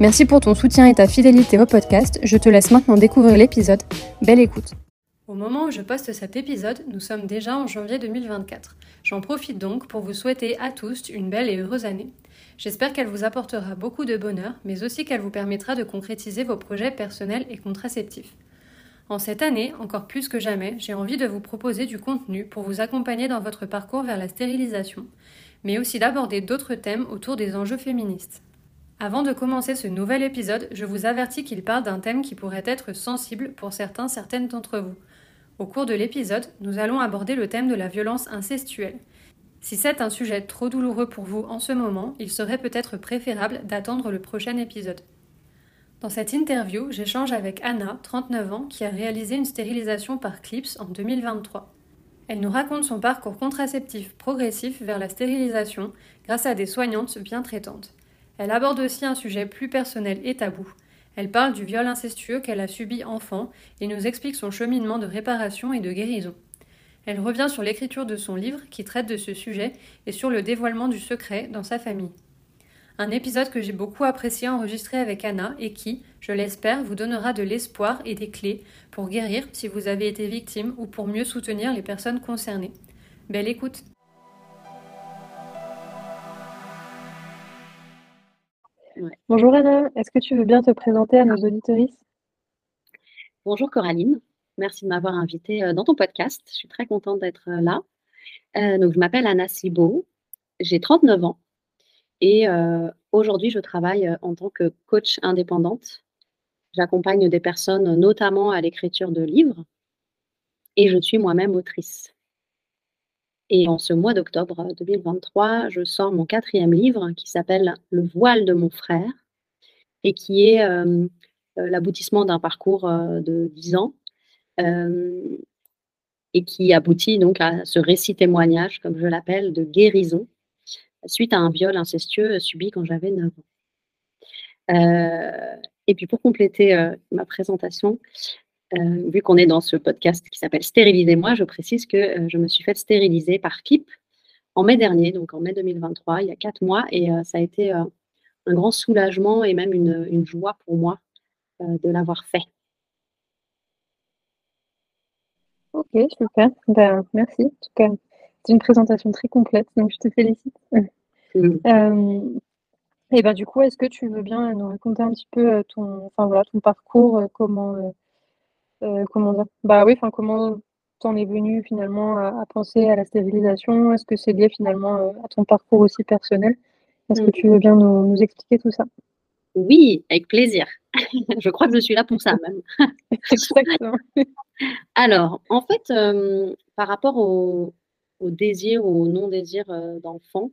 Merci pour ton soutien et ta fidélité au podcast. Je te laisse maintenant découvrir l'épisode. Belle écoute. Au moment où je poste cet épisode, nous sommes déjà en janvier 2024. J'en profite donc pour vous souhaiter à tous une belle et heureuse année. J'espère qu'elle vous apportera beaucoup de bonheur, mais aussi qu'elle vous permettra de concrétiser vos projets personnels et contraceptifs. En cette année, encore plus que jamais, j'ai envie de vous proposer du contenu pour vous accompagner dans votre parcours vers la stérilisation, mais aussi d'aborder d'autres thèmes autour des enjeux féministes. Avant de commencer ce nouvel épisode, je vous avertis qu'il parle d'un thème qui pourrait être sensible pour certains, certaines d'entre vous. Au cours de l'épisode, nous allons aborder le thème de la violence incestuelle. Si c'est un sujet trop douloureux pour vous en ce moment, il serait peut-être préférable d'attendre le prochain épisode. Dans cette interview, j'échange avec Anna, 39 ans, qui a réalisé une stérilisation par CLIPS en 2023. Elle nous raconte son parcours contraceptif progressif vers la stérilisation grâce à des soignantes bien traitantes. Elle aborde aussi un sujet plus personnel et tabou, elle parle du viol incestueux qu'elle a subi enfant et nous explique son cheminement de réparation et de guérison. Elle revient sur l'écriture de son livre qui traite de ce sujet et sur le dévoilement du secret dans sa famille. Un épisode que j'ai beaucoup apprécié enregistrer avec Anna et qui, je l'espère, vous donnera de l'espoir et des clés pour guérir si vous avez été victime ou pour mieux soutenir les personnes concernées. Belle écoute! Bonjour Anna, est-ce que tu veux bien te présenter à nos auditoristes Bonjour Coraline, merci de m'avoir invitée euh, dans ton podcast. Je suis très contente d'être euh, là. Euh, donc, je m'appelle Anna Sibo, j'ai 39 ans et aujourd'hui je travaille en tant que coach indépendante. J'accompagne des personnes notamment à l'écriture de livres et je suis moi-même autrice. Et en ce mois d'octobre 2023, je sors mon quatrième livre qui s'appelle Le voile de mon frère et qui est euh, euh, l'aboutissement d'un parcours euh, de dix ans et qui aboutit donc à ce récit témoignage, comme je l'appelle, de guérison suite à un viol incestueux subi quand j'avais 9 ans. et puis pour compléter ma présentation, euh, vu qu'on est dans ce podcast qui s'appelle Stérilisez-moi, je précise que euh, je me suis faite stériliser par KIP en mai dernier, donc en mai 2023, il y a quatre mois, et euh, ça a été un grand soulagement et même une, joie pour moi de l'avoir fait. Ok, super. Ben, merci. En tout cas, c'est une présentation très complète, donc je te félicite. Mmh. et ben, du coup, est-ce que tu veux bien nous raconter un petit peu ton, enfin, voilà, ton parcours, comment euh, comment dire? Bah oui, enfin comment t'en es venu finalement à, penser à la stérilisation Est-ce que c'est lié finalement euh, à ton parcours aussi personnel? Est-ce que mm. tu veux bien nous, expliquer tout ça? Oui, avec plaisir. je crois que je suis là pour ça même. Exactement. Alors, en fait, euh, par rapport au, désir ou au non-désir d'enfant,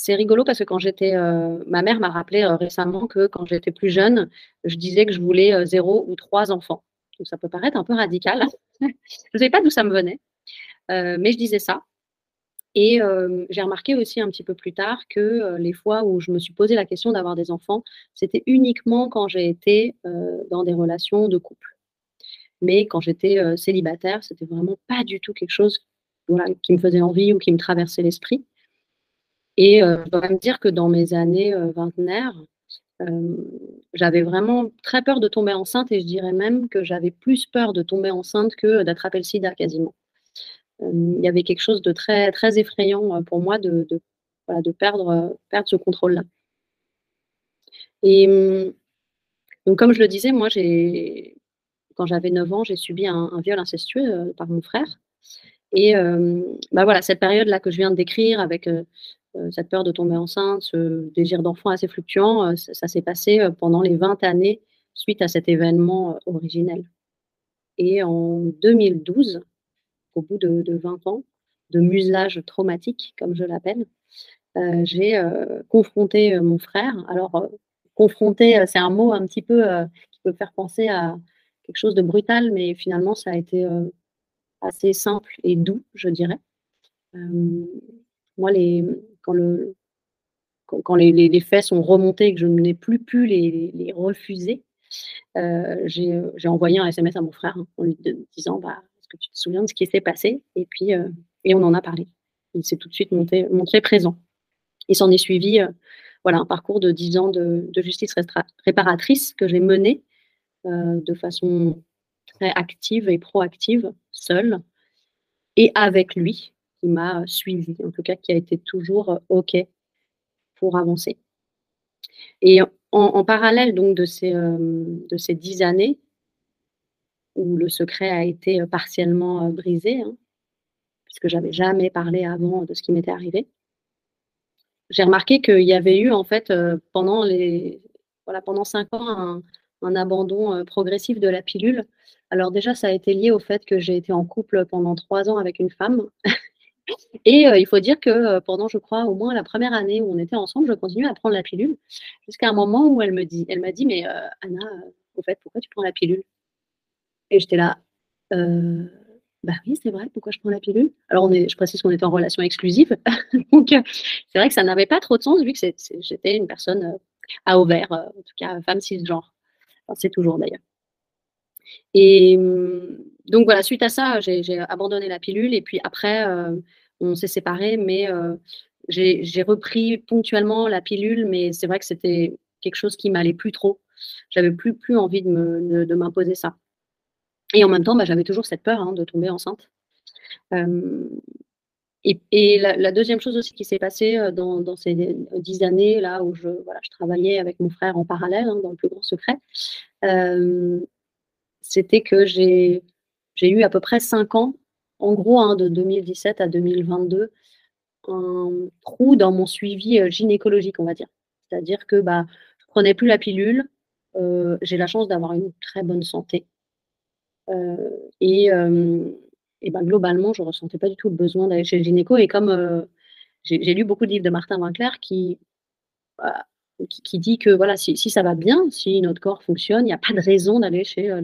c'est rigolo parce que quand j'étais, euh, ma mère m'a rappelé euh, récemment que quand j'étais plus jeune, je disais que je voulais euh, zéro ou trois enfants. Donc ça peut paraître un peu radical. je ne savais pas d'où ça me venait, mais je disais ça. Et j'ai remarqué aussi un petit peu plus tard que les fois où je me suis posé la question d'avoir des enfants, c'était uniquement quand j'ai été dans des relations de couple. Mais quand j'étais célibataire, c'était vraiment pas du tout quelque chose qui me faisait envie ou qui me traversait l'esprit. Et euh, je dois me dire que dans mes années euh, vingtenaires, euh, j'avais vraiment très peur de tomber enceinte et je dirais même que j'avais plus peur de tomber enceinte que d'attraper le sida quasiment. il y avait quelque chose de très, très effrayant pour moi de, de, perdre, perdre ce contrôle-là. Et donc, comme je le disais, moi, quand j'avais 9 ans, j'ai subi un, viol incestueux par mon frère. Et bah voilà, cette période-là que je viens de décrire, avec cette peur de tomber enceinte, ce désir d'enfant assez fluctuant, ça, s'est passé pendant les 20 années suite à cet événement originel. Et en 2012, au bout de, de 20 ans de muselage traumatique, comme je l'appelle, j'ai confronté mon frère. Alors, confronter, c'est un mot un petit peu qui peut faire penser à quelque chose de brutal, mais finalement, ça a été assez simple et doux, je dirais. Moi, quand, le, quand, les, faits sont remontés et que je n'ai plus pu les, refuser, j'ai envoyé un SMS à mon frère hein, en lui disant bah, Est-ce que tu te souviens de ce qui s'est passé? Et puis, et on en a parlé. Il s'est tout de suite montré présent. Il s'en est suivi voilà, un parcours de 10 ans de justice réparatrice que j'ai mené de façon très active et proactive, seule, et avec lui, qui m'a suivi, en tout cas qui a été toujours OK pour avancer. Et en, parallèle donc de ces, de ces dix années où le secret a été partiellement brisé, hein, puisque j'avais jamais parlé avant de ce qui m'était arrivé, j'ai remarqué qu'il y avait eu en fait pendant les voilà pendant cinq ans un abandon progressif de la pilule. Alors déjà, ça a été lié au fait que j'ai été en couple pendant trois ans avec une femme. Et il faut dire que pendant, je crois, au moins la première année où on était ensemble, je continuais à prendre la pilule jusqu'à un moment où elle me dit, elle m'a dit, mais Anna, au fait, pourquoi tu prends la pilule? Et j'étais là, bah oui, c'est vrai, pourquoi je prends la pilule? Alors, on est, je précise qu'on était en relation exclusive, donc c'est vrai que ça n'avait pas trop de sens vu que j'étais une personne à ouvert, en tout cas femme cisgenre. C'est toujours d'ailleurs. Et mmh, donc voilà, suite à ça, j'ai abandonné la pilule et puis après, euh, on s'est séparés, mais euh, j'ai repris ponctuellement la pilule, mais c'est vrai que c'était quelque chose qui m'allait plus trop. J'avais plus, plus envie de m'imposer ça. Et en même temps, bah, j'avais toujours cette peur hein, de tomber enceinte. Et, la, deuxième chose aussi qui s'est passée dans, ces dix années là où je, voilà, je travaillais avec mon frère en parallèle hein, dans le plus grand secret, c'était que j'ai eu à peu près cinq ans, en gros hein, de 2017 à 2022, un trou dans mon suivi gynécologique, on va dire. C'est-à-dire que bah, je ne prenais plus la pilule, j'ai la chance d'avoir une très bonne santé. et et ben, globalement, je ne ressentais pas du tout le besoin d'aller chez le gynéco. Et comme euh, j'ai lu beaucoup de livres de Martin Winkler qui, qui, dit que voilà, si, ça va bien, si notre corps fonctionne, il n'y a pas de raison d'aller chez euh,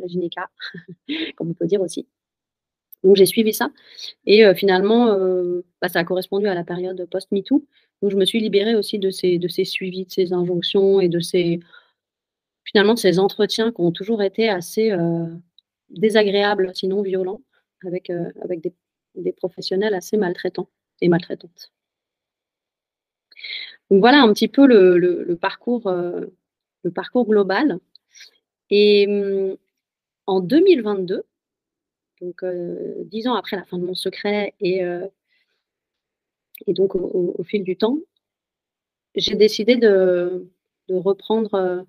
la gynéca, comme on peut dire aussi. Donc j'ai suivi ça. Et euh, finalement, bah, ça a correspondu à la période post-MeToo. Donc je me suis libérée aussi de ces, suivis, de ces injonctions et de ces, finalement, ces entretiens qui ont toujours été assez désagréables, sinon violents avec, euh, avec des, professionnels assez maltraitants et maltraitantes. Donc voilà un petit peu le, parcours, euh, parcours global. Et hum, en 2022, donc euh, dix ans après la fin de mon secret et, et donc au, fil du temps, j'ai décidé de, reprendre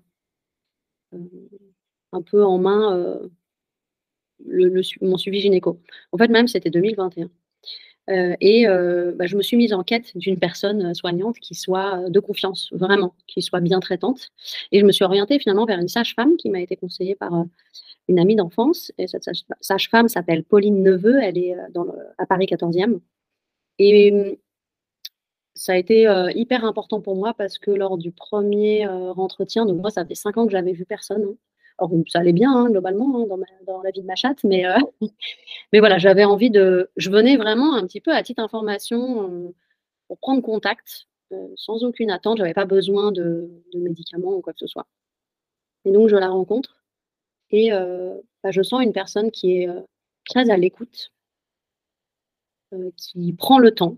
un peu en main mon suivi gynéco. En fait, même, c'était 2021. Euh, et euh, bah, je me suis mise en quête d'une personne soignante qui soit de confiance, vraiment, qui soit bien traitante. Et je me suis orientée finalement vers une sage-femme qui m'a été conseillée par euh, une amie d'enfance. Et cette sage-femme s'appelle Pauline Neveu, elle est à Paris 14e. Et ça a été hyper important pour moi parce que lors du premier entretien, donc moi, ça fait cinq ans que j'avais vu personne. Hein, alors, ça allait bien, hein, globalement, hein, dans, la vie de ma chatte, mais, euh, mais voilà, j'avais envie de. Je venais vraiment un petit peu à titre information euh, pour prendre contact, euh, sans aucune attente. Je n'avais pas besoin de, médicaments ou quoi que ce soit. Et donc, je la rencontre et bah, je sens une personne qui est très à l'écoute, qui prend le temps.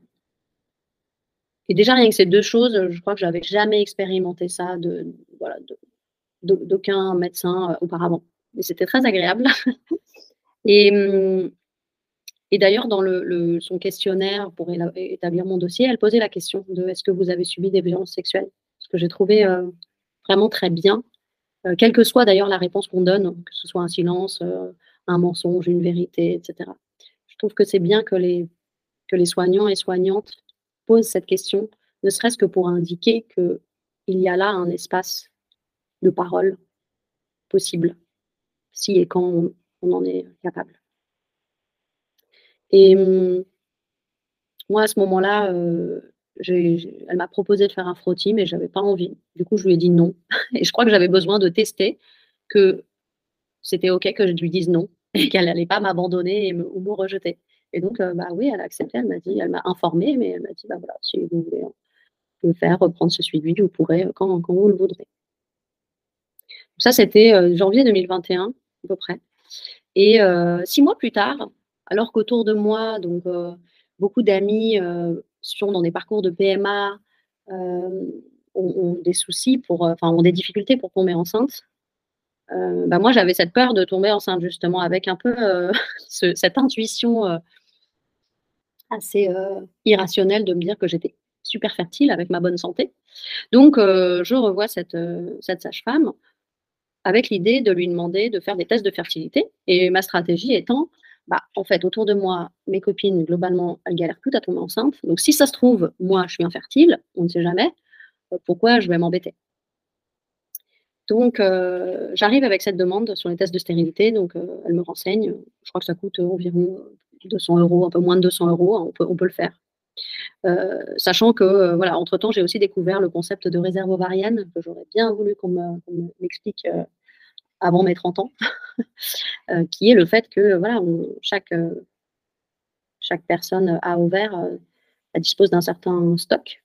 Et déjà, rien que ces deux choses, je crois que je n'avais jamais expérimenté ça de, voilà, de, d'aucun médecin euh, auparavant. Et c'était très agréable. et, hum, et d'ailleurs, dans son questionnaire pour établir mon dossier, elle posait la question de est-ce que vous avez subi des violences sexuelles? Ce que j'ai trouvé euh, vraiment très bien. quelle que soit d'ailleurs la réponse qu'on donne, que ce soit un silence, un mensonge, une vérité, etc. Je trouve que c'est bien que les, que les soignants et soignantes posent cette question, ne serait-ce que pour indiquer qu'il y a là un espace de parole possible, si et quand on, en est capable. Et hum, moi, à ce moment-là, euh, elle m'a proposé de faire un frottis, mais je n'avais pas envie. Du coup, je lui ai dit non. Et je crois que j'avais besoin de tester que c'était OK que je lui dise non et qu'elle n'allait pas m'abandonner ou me rejeter. Et donc, euh, bah oui, elle a accepté. Elle m'a dit, elle m'a informée, mais elle m'a dit, bah voilà, si vous voulez le faire, reprendre ce suivi, vous pourrez quand, quand vous le voudrez. Ça, c'était euh, janvier 2021, à peu près. Et euh, six mois plus tard, alors qu'autour de moi, donc beaucoup d'amis sont dans des parcours de PMA, ont, des soucis pour, enfin, ont des difficultés pour tomber enceinte. bah moi, j'avais cette peur de tomber enceinte justement avec un peu cette intuition assez irrationnelle de me dire que j'étais super fertile avec ma bonne santé. Donc, je revois cette sage-femme avec l'idée de lui demander de faire des tests de fertilité. Et ma stratégie étant, bah, en fait, autour de moi, mes copines, globalement, elles galèrent toutes à tomber enceinte. Donc, si ça se trouve, moi, je suis infertile, on ne sait jamais, euh, pourquoi je vais m'embêter? Donc, euh, j'arrive avec cette demande sur les tests de stérilité. Donc, euh, elle me renseigne. Je crois que ça coûte environ 200 euros, un peu moins de 200 euros. Hein, on, peut, on peut le faire. Sachant que, voilà, entre-temps, j'ai aussi découvert le concept de réserve ovarienne, que j'aurais bien voulu qu'on m'explique avant mes 30 ans, euh, qui est le fait que voilà, chaque, euh, personne à euh, dispose d'un certain stock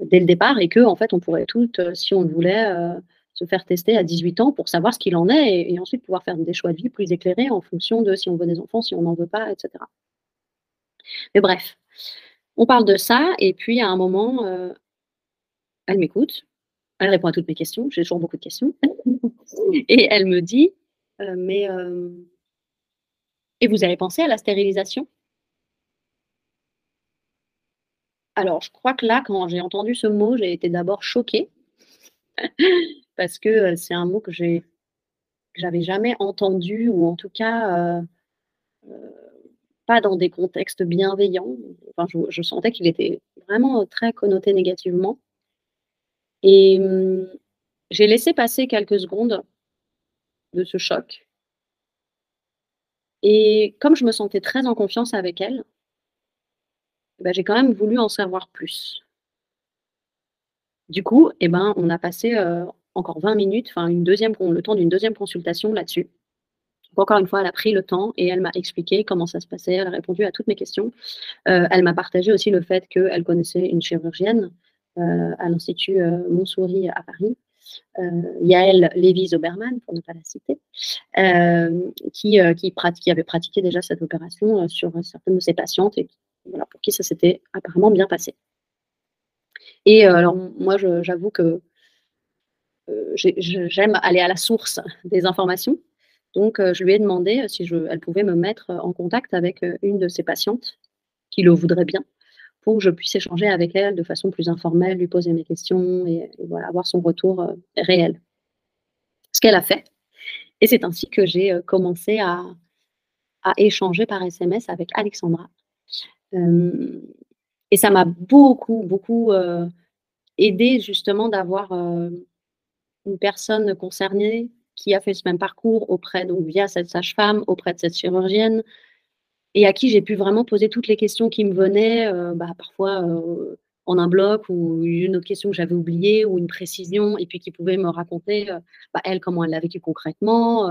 dès le départ et que en fait on pourrait toutes, si on le voulait, se faire tester à 18 ans pour savoir ce qu'il en est et, ensuite pouvoir faire des choix de vie plus éclairés en fonction de si on veut des enfants, si on n'en veut pas, etc. Mais bref, on parle de ça et puis à un moment, elle m'écoute, elle répond à toutes mes questions, j'ai toujours beaucoup de questions. et elle me dit, euh, mais euh, et vous avez pensé à la stérilisation? Alors, je crois que là, quand j'ai entendu ce mot, j'ai été d'abord choquée parce que euh, c'est un mot que j'ai j'avais jamais entendu ou en tout cas pas dans des contextes bienveillants. Enfin, je sentais qu'il était vraiment très connoté négativement. Et mmh, j'ai laissé passer quelques secondes de ce choc. Et comme je me sentais très en confiance avec elle, bah, j'ai quand même voulu en savoir plus. Du coup, eh ben, on a passé euh, encore 20 minutes, enfin le temps d'une deuxième consultation là-dessus. Encore une fois, elle a pris le temps et elle m'a expliqué comment ça se passait. Elle a répondu à toutes mes questions. Euh, elle m'a partagé aussi le fait qu'elle connaissait une chirurgienne euh, à l'Institut euh, Montsouris à Paris, Yael Lévy-Zoberman, pour ne pas la citer, qui, avait pratiqué déjà cette opération sur certaines de ses patientes et pour qui ça s'était apparemment bien passé. Et alors, moi, j'avoue que j'aime aller à la source des informations. Donc, je lui ai demandé si je, elle pouvait me mettre en contact avec une de ses patientes qui le voudrait bien pour que je puisse échanger avec elle de façon plus informelle, lui poser mes questions et, voilà, avoir son retour euh, réel. Ce qu'elle a fait. Et c'est ainsi que j'ai euh, commencé à, échanger par SMS avec Alexandra. Euh, et ça m'a beaucoup, beaucoup aidé justement d'avoir une personne concernée qui a fait ce même parcours auprès, donc via cette sage-femme, auprès de cette chirurgienne, et à qui j'ai pu vraiment poser toutes les questions qui me venaient, euh, bah, parfois euh, en un bloc ou une autre question que j'avais oubliée ou une précision, et puis qui pouvait me raconter, euh, bah, elle, comment elle l'a vécu concrètement,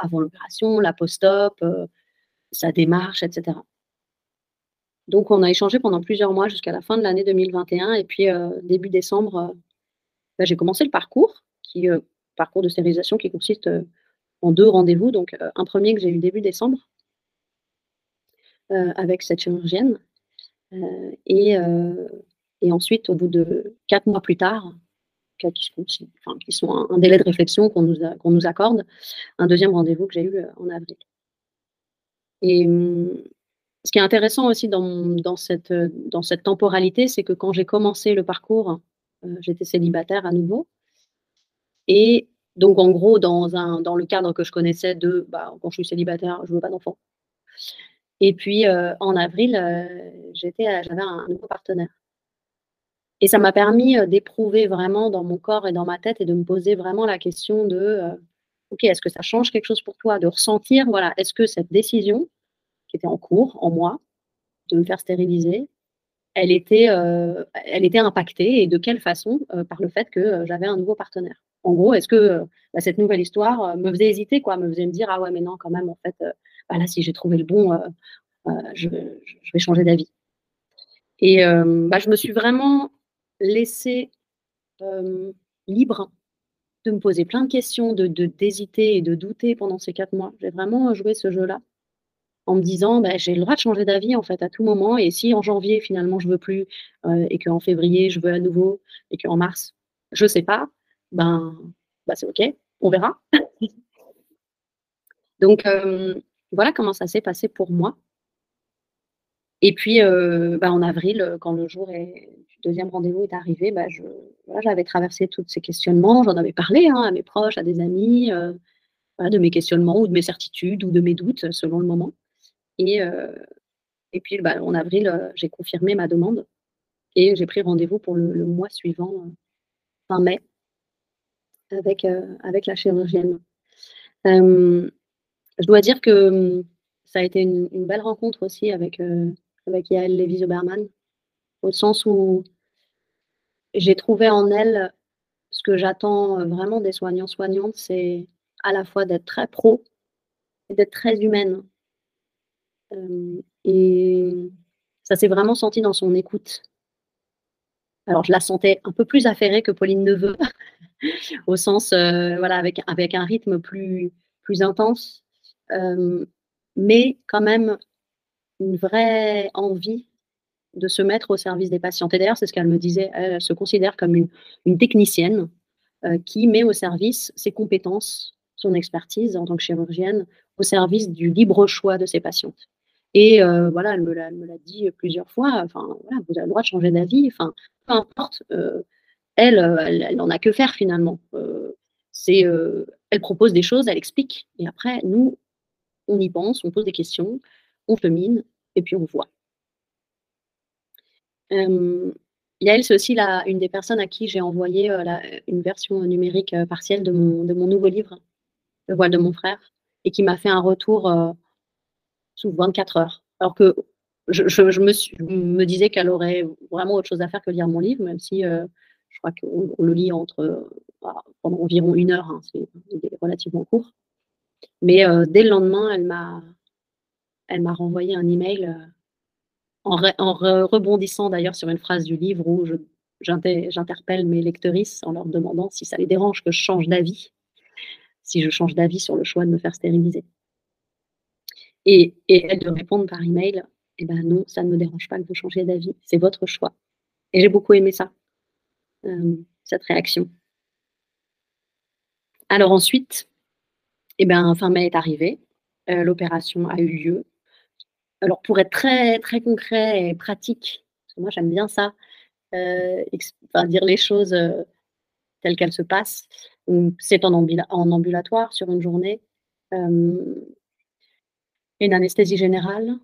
avant l'opération, la post-op, sa démarche, etc. Donc, on a échangé pendant plusieurs mois jusqu'à la fin de l'année 2021. Et puis, début décembre, bah, j'ai commencé le parcours, qui parcours de stérilisation qui consiste en deux rendez-vous. Donc, un premier que j'ai eu début décembre euh, avec cette chirurgienne. Euh, et, euh, ensuite, au bout de quatre mois plus tard, qui sont, un, délai de réflexion qu'on nous, accorde, un deuxième rendez-vous que j'ai eu en avril. Et ce qui est intéressant aussi dans cette temporalité, c'est que quand j'ai commencé le parcours, j'étais célibataire à nouveau. Et donc, en gros, dans, un, dans le cadre que je connaissais de bah, quand je suis célibataire, je veux pas d'enfant. Et puis, en avril, j'étais, j'avais un nouveau partenaire. Et ça m'a permis d'éprouver vraiment dans mon corps et dans ma tête et de me poser vraiment la question de OK, est-ce que ça change quelque chose pour toi De ressentir, voilà, est-ce que cette décision qui était en cours en moi de me faire stériliser, elle était, elle était impactée et de quelle façon par le fait que j'avais un nouveau partenaire En gros, est-ce que bah, cette nouvelle histoire me faisait hésiter, quoi, me faisait me dire ah ouais mais non quand même en fait, bah, là si j'ai trouvé le bon, je, vais changer d'avis. Et bah, je me suis vraiment laissée libre de me poser plein de questions, d'hésiter et de douter pendant ces quatre mois. J'ai vraiment joué ce jeu-là en me disant bah, j'ai le droit de changer d'avis en fait à tout moment et si en janvier finalement je veux plus euh, et qu'en février je veux à nouveau et qu'en mars je sais pas ben bah, c'est ok on verra. Donc euh, voilà comment ça s'est passé pour moi. Et puis euh, bah, en avril quand le jour est deuxième rendez-vous est arrivé, bah, je, j'avais traversé tous ces questionnements, j'en avais parlé hein, à mes proches, à des amis, euh, de mes questionnements ou de mes certitudes ou de mes doutes selon le moment. Et, euh, puis en avril, euh, j'ai confirmé ma demande et j'ai pris rendez-vous pour le, mois suivant, fin mai, avec, avec la chirurgienne. je dois dire que ça a été une, belle rencontre aussi avec, avec Yael Lévy-Zoberman au sens où j'ai trouvé en elle ce que j'attends euh, vraiment des soignants-soignantes, c'est à la fois d'être très pro et d'être très humaine. Euh, et ça s'est vraiment senti dans son écoute. Alors, je la sentais un peu plus affairée que Pauline Neveu, au sens, euh, voilà, avec, un rythme plus, plus intense, mais quand même une vraie envie de se mettre au service des patientes. Et d'ailleurs, c'est ce qu'elle me disait, elle, se considère comme une, technicienne euh, qui met au service ses compétences, son expertise en tant que chirurgienne, au service du libre choix de ses patientes. Et euh, voilà, elle me l'a dit plusieurs fois, enfin, vous avez le droit de changer d'avis, enfin, peu importe, euh, elle, elle n'en a que faire finalement. c'est, elle propose des choses, elle explique, et après, nous, on y pense, on pose des questions, on chemine, et puis on voit. Euh, Yael, c'est aussi une des personnes à qui j'ai envoyé euh, une version numérique euh, partielle de mon nouveau livre, Le voile de mon frère, et qui m'a fait un retour sous 24 heures. Alors que je, me, disais qu'elle aurait vraiment autre chose à faire que lire mon livre, même si je crois qu'on le lit entre, bah, pendant environ une heure, hein, c'est relativement court. Mais dès le lendemain, elle m'a, elle m'a renvoyé un email en, rebondissant d'ailleurs sur une phrase du livre où j'interpelle mes lectrices en leur demandant si ça les dérange que je change d'avis, si je change d'avis sur le choix de me faire stériliser. Et, elles de répondre par email, eh ben non, ça ne me dérange pas que vous changiez d'avis, c'est votre choix. Et j'ai beaucoup aimé ça, euh, cette réaction. Alors ensuite, eh ben, fin mai est arrivé, euh, l'opération a eu lieu, alors, pour être très, très concret et pratique, parce que moi j'aime bien ça, euh, dire les choses telles qu'elles se passent. C'est en, ambulatoire sur une journée. Une anesthésie générale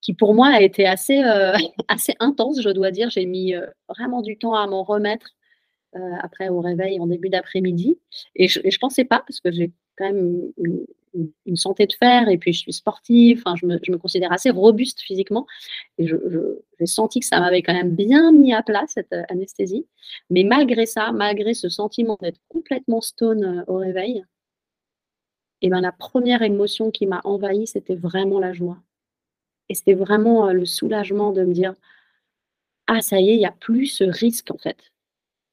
qui pour moi a été assez, assez intense, je dois dire. J'ai mis vraiment du temps à m'en remettre après au réveil en début d'après-midi. Et je ne pensais pas, parce que j'ai quand même une, santé de fer et puis je suis sportive, enfin, je, me, considère assez robuste physiquement et j'ai senti que ça m'avait quand même bien mis à plat cette euh, anesthésie. Mais malgré ça, malgré ce sentiment d'être complètement stone euh, au réveil, et ben, la première émotion qui m'a envahie, c'était vraiment la joie. Et c'était vraiment euh, le soulagement de me dire Ah, ça y est, il n'y a plus ce risque en fait.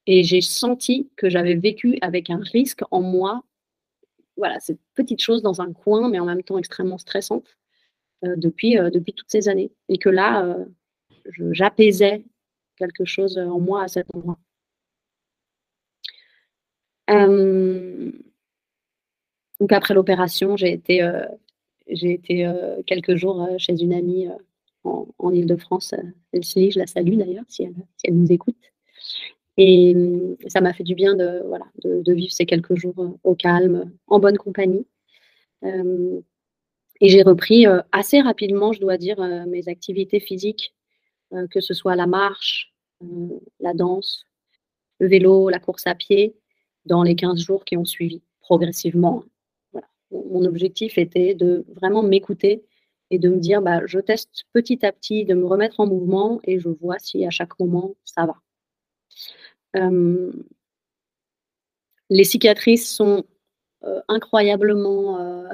Et j'ai senti que j'avais vécu avec un risque en moi voilà, cette petite chose dans un coin, mais en même temps extrêmement stressante euh, depuis, euh, depuis toutes ces années. Et que là, euh, j'apaisais quelque chose en moi à cet endroit. Donc après l'opération, j'ai été, j'ai été quelques jours chez une amie en, Ile-de-France, Elsie, je la salue d'ailleurs si elle, si elle nous écoute. Et ça m'a fait du bien de, voilà, de, vivre ces quelques jours au calme, en bonne compagnie. et j'ai repris assez rapidement, je dois dire, mes activités physiques, que ce soit la marche, la danse, le vélo, la course à pied, dans les 15 jours qui ont suivi, progressivement. Mon objectif était de vraiment m'écouter et de me dire, bah, je teste petit à petit, de me remettre en mouvement et je vois si à chaque moment ça va. Euh, les cicatrices sont euh, incroyablement, euh,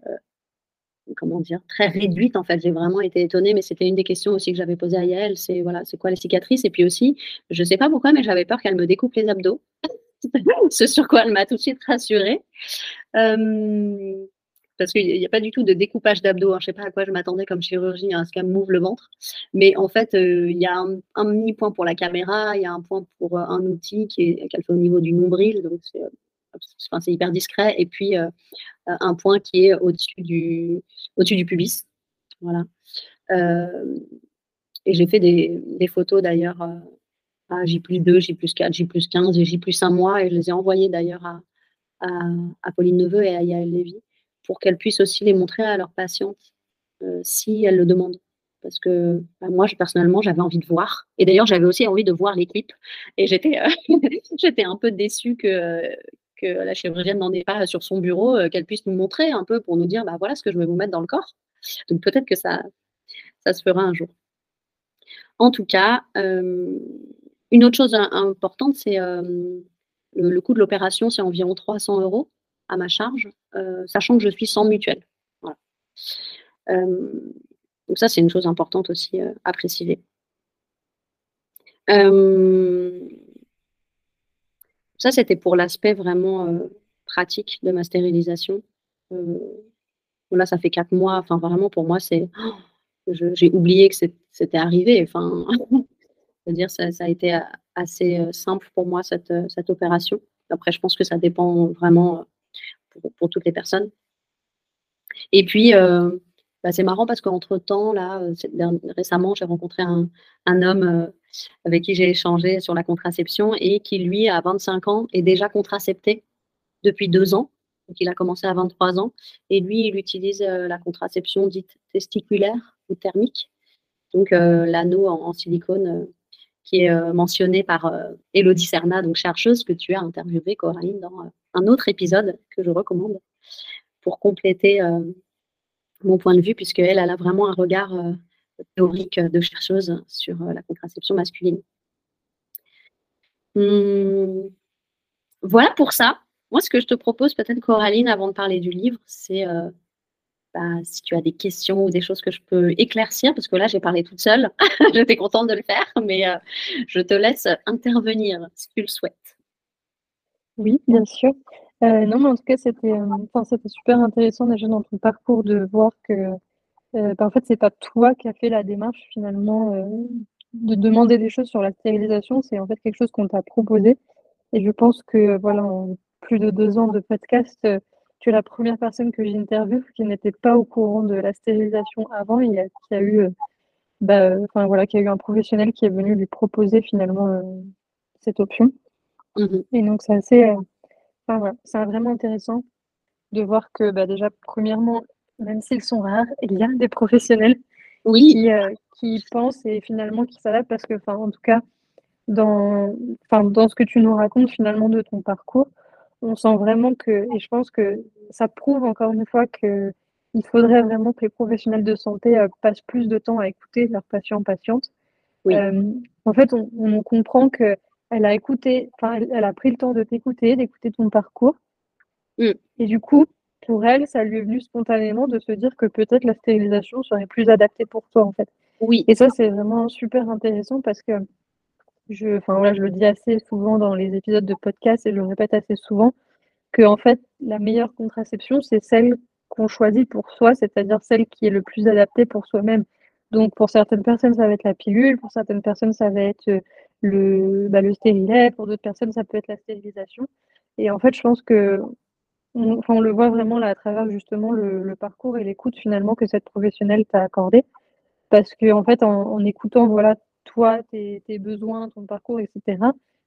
comment dire, très réduites en fait. J'ai vraiment été étonnée, mais c'était une des questions aussi que j'avais posées à Yael, c'est voilà, c'est quoi les cicatrices? Et puis aussi, je ne sais pas pourquoi, mais j'avais peur qu'elle me découpe les abdos. Ce sur quoi elle m'a tout de suite rassurée parce qu'il n'y a pas du tout de découpage d'abdos. Hein. Je ne sais pas à quoi je m'attendais comme chirurgie, à ce qu'elle m'ouvre le ventre. Mais en fait, euh, il y a un, mini point pour la caméra, il y a un point pour euh, un outil qu'elle fait au niveau du nombril, donc c'est euh, hyper discret. Et puis un point qui est au-dessus du, au du pubis. Voilà. et j'ai fait des, photos d'ailleurs à J 2, J 4, J 15 et J 1 mois, et je les ai envoyées d'ailleurs à, à, Pauline Neveu et à Yael Lévy pour qu'elles puissent aussi les montrer à leurs patientes euh, si elles le demandent. Parce que bah, moi, personnellement, j'avais envie de voir. Et d'ailleurs, j'avais aussi envie de voir l'équipe. Et j'étais, euh, j'étais un peu déçue que, que la chirurgienne n'en ait pas sur son bureau, euh, qu'elle puisse nous montrer un peu pour nous dire, bah, voilà ce que je vais vous mettre dans le corps. Donc peut-être que ça, ça se fera un jour. En tout cas, une autre chose importante, c'est le, le, coût de l'opération, c'est environ 300 euros à ma charge, euh, sachant que je suis sans mutuelle. Euh, donc ça, c'est une chose importante aussi euh, à préciser. ça, c'était pour l'aspect vraiment pratique de ma stérilisation. là, ça fait quatre mois. Enfin, vraiment, pour moi, c'est... j'ai oublié que c'était arrivé. Enfin, dire, ça, ça, a été assez simple pour moi, cette, cette opération. Après, je pense que ça dépend vraiment pour, toutes les personnes. Et puis, euh, bah, c'est marrant parce qu'entre-temps, là, euh, récemment, j'ai rencontré un, homme euh, avec qui j'ai échangé sur la contraception et qui, lui, à 25 ans, est déjà contracepté depuis deux ans. Donc, il a commencé à 23 ans. Et lui, il utilise la contraception dite testiculaire ou thermique. Donc, l'anneau en, silicone qui est mentionné par Elodie Serna, donc chercheuse que tu as interviewée, Coraline, dans un autre épisode que je recommande pour compléter euh, mon point de vue, puisqu'elle elle a vraiment un regard euh, théorique de chercheuse sur euh, la contraception masculine. Hum, voilà pour ça. Moi, ce que je te propose, peut-être, Coraline, avant de parler du livre, c'est si tu as des questions ou des choses que je peux éclaircir, parce que là, j'ai parlé toute seule. J'étais contente de le faire, mais je te laisse intervenir si tu le souhaites. Oui, bien sûr. Euh, non, mais en tout cas, c'était, euh, c'était super intéressant déjà dans ton parcours de voir que, euh, bah, en fait, c'est pas toi qui as fait la démarche finalement, de demander des choses sur la stérilisation, c'est en fait quelque chose qu'on t'a proposé et je pense que, voilà, en plus de deux ans de podcast, tu es la première personne que j'interviewe qui n'était pas au courant de la stérilisation avant et qui a eu, bah, enfin voilà, qui a eu un professionnel qui est venu lui proposer finalement, cette option. Mmh et donc c'est assez, euh, enfin, c'est vraiment intéressant de voir que, bah, déjà, premièrement, même s'ils sont rares, il y a des professionnels oui. qui, euh, qui pensent et finalement qui s'adaptent parce que, enfin, en tout cas, dans, enfin, dans ce que tu nous racontes finalement de ton parcours, on sent vraiment que, et je pense que ça prouve encore une fois que il faudrait vraiment que les professionnels de santé euh, passent plus de temps à écouter leurs patients patientes. Oui. en fait, on, on comprend que elle a écouté, enfin, elle, a pris le temps de t'écouter, d'écouter ton parcours. Mm. Et du coup, pour elle, ça lui est venu spontanément de se dire que peut-être la stérilisation serait plus adaptée pour toi, en fait. Oui. Et ça, c'est vraiment super intéressant parce que je, enfin, voilà, je le dis assez souvent dans les épisodes de podcast et je le répète assez souvent que, en fait, la meilleure contraception, c'est celle qu'on choisit pour soi, c'est-à-dire celle qui est le plus adaptée pour soi-même. Donc, pour certaines personnes, ça va être la pilule, pour certaines personnes, ça va être euh, le, bah, le stérilet, pour d'autres personnes, ça peut être la stérilisation. Et en fait, je pense que on, on le voit vraiment là à travers justement le, parcours et l'écoute finalement que cette professionnelle t'a accordé. Parce que en fait, en, écoutant voilà toi, tes, besoins, ton parcours, etc.,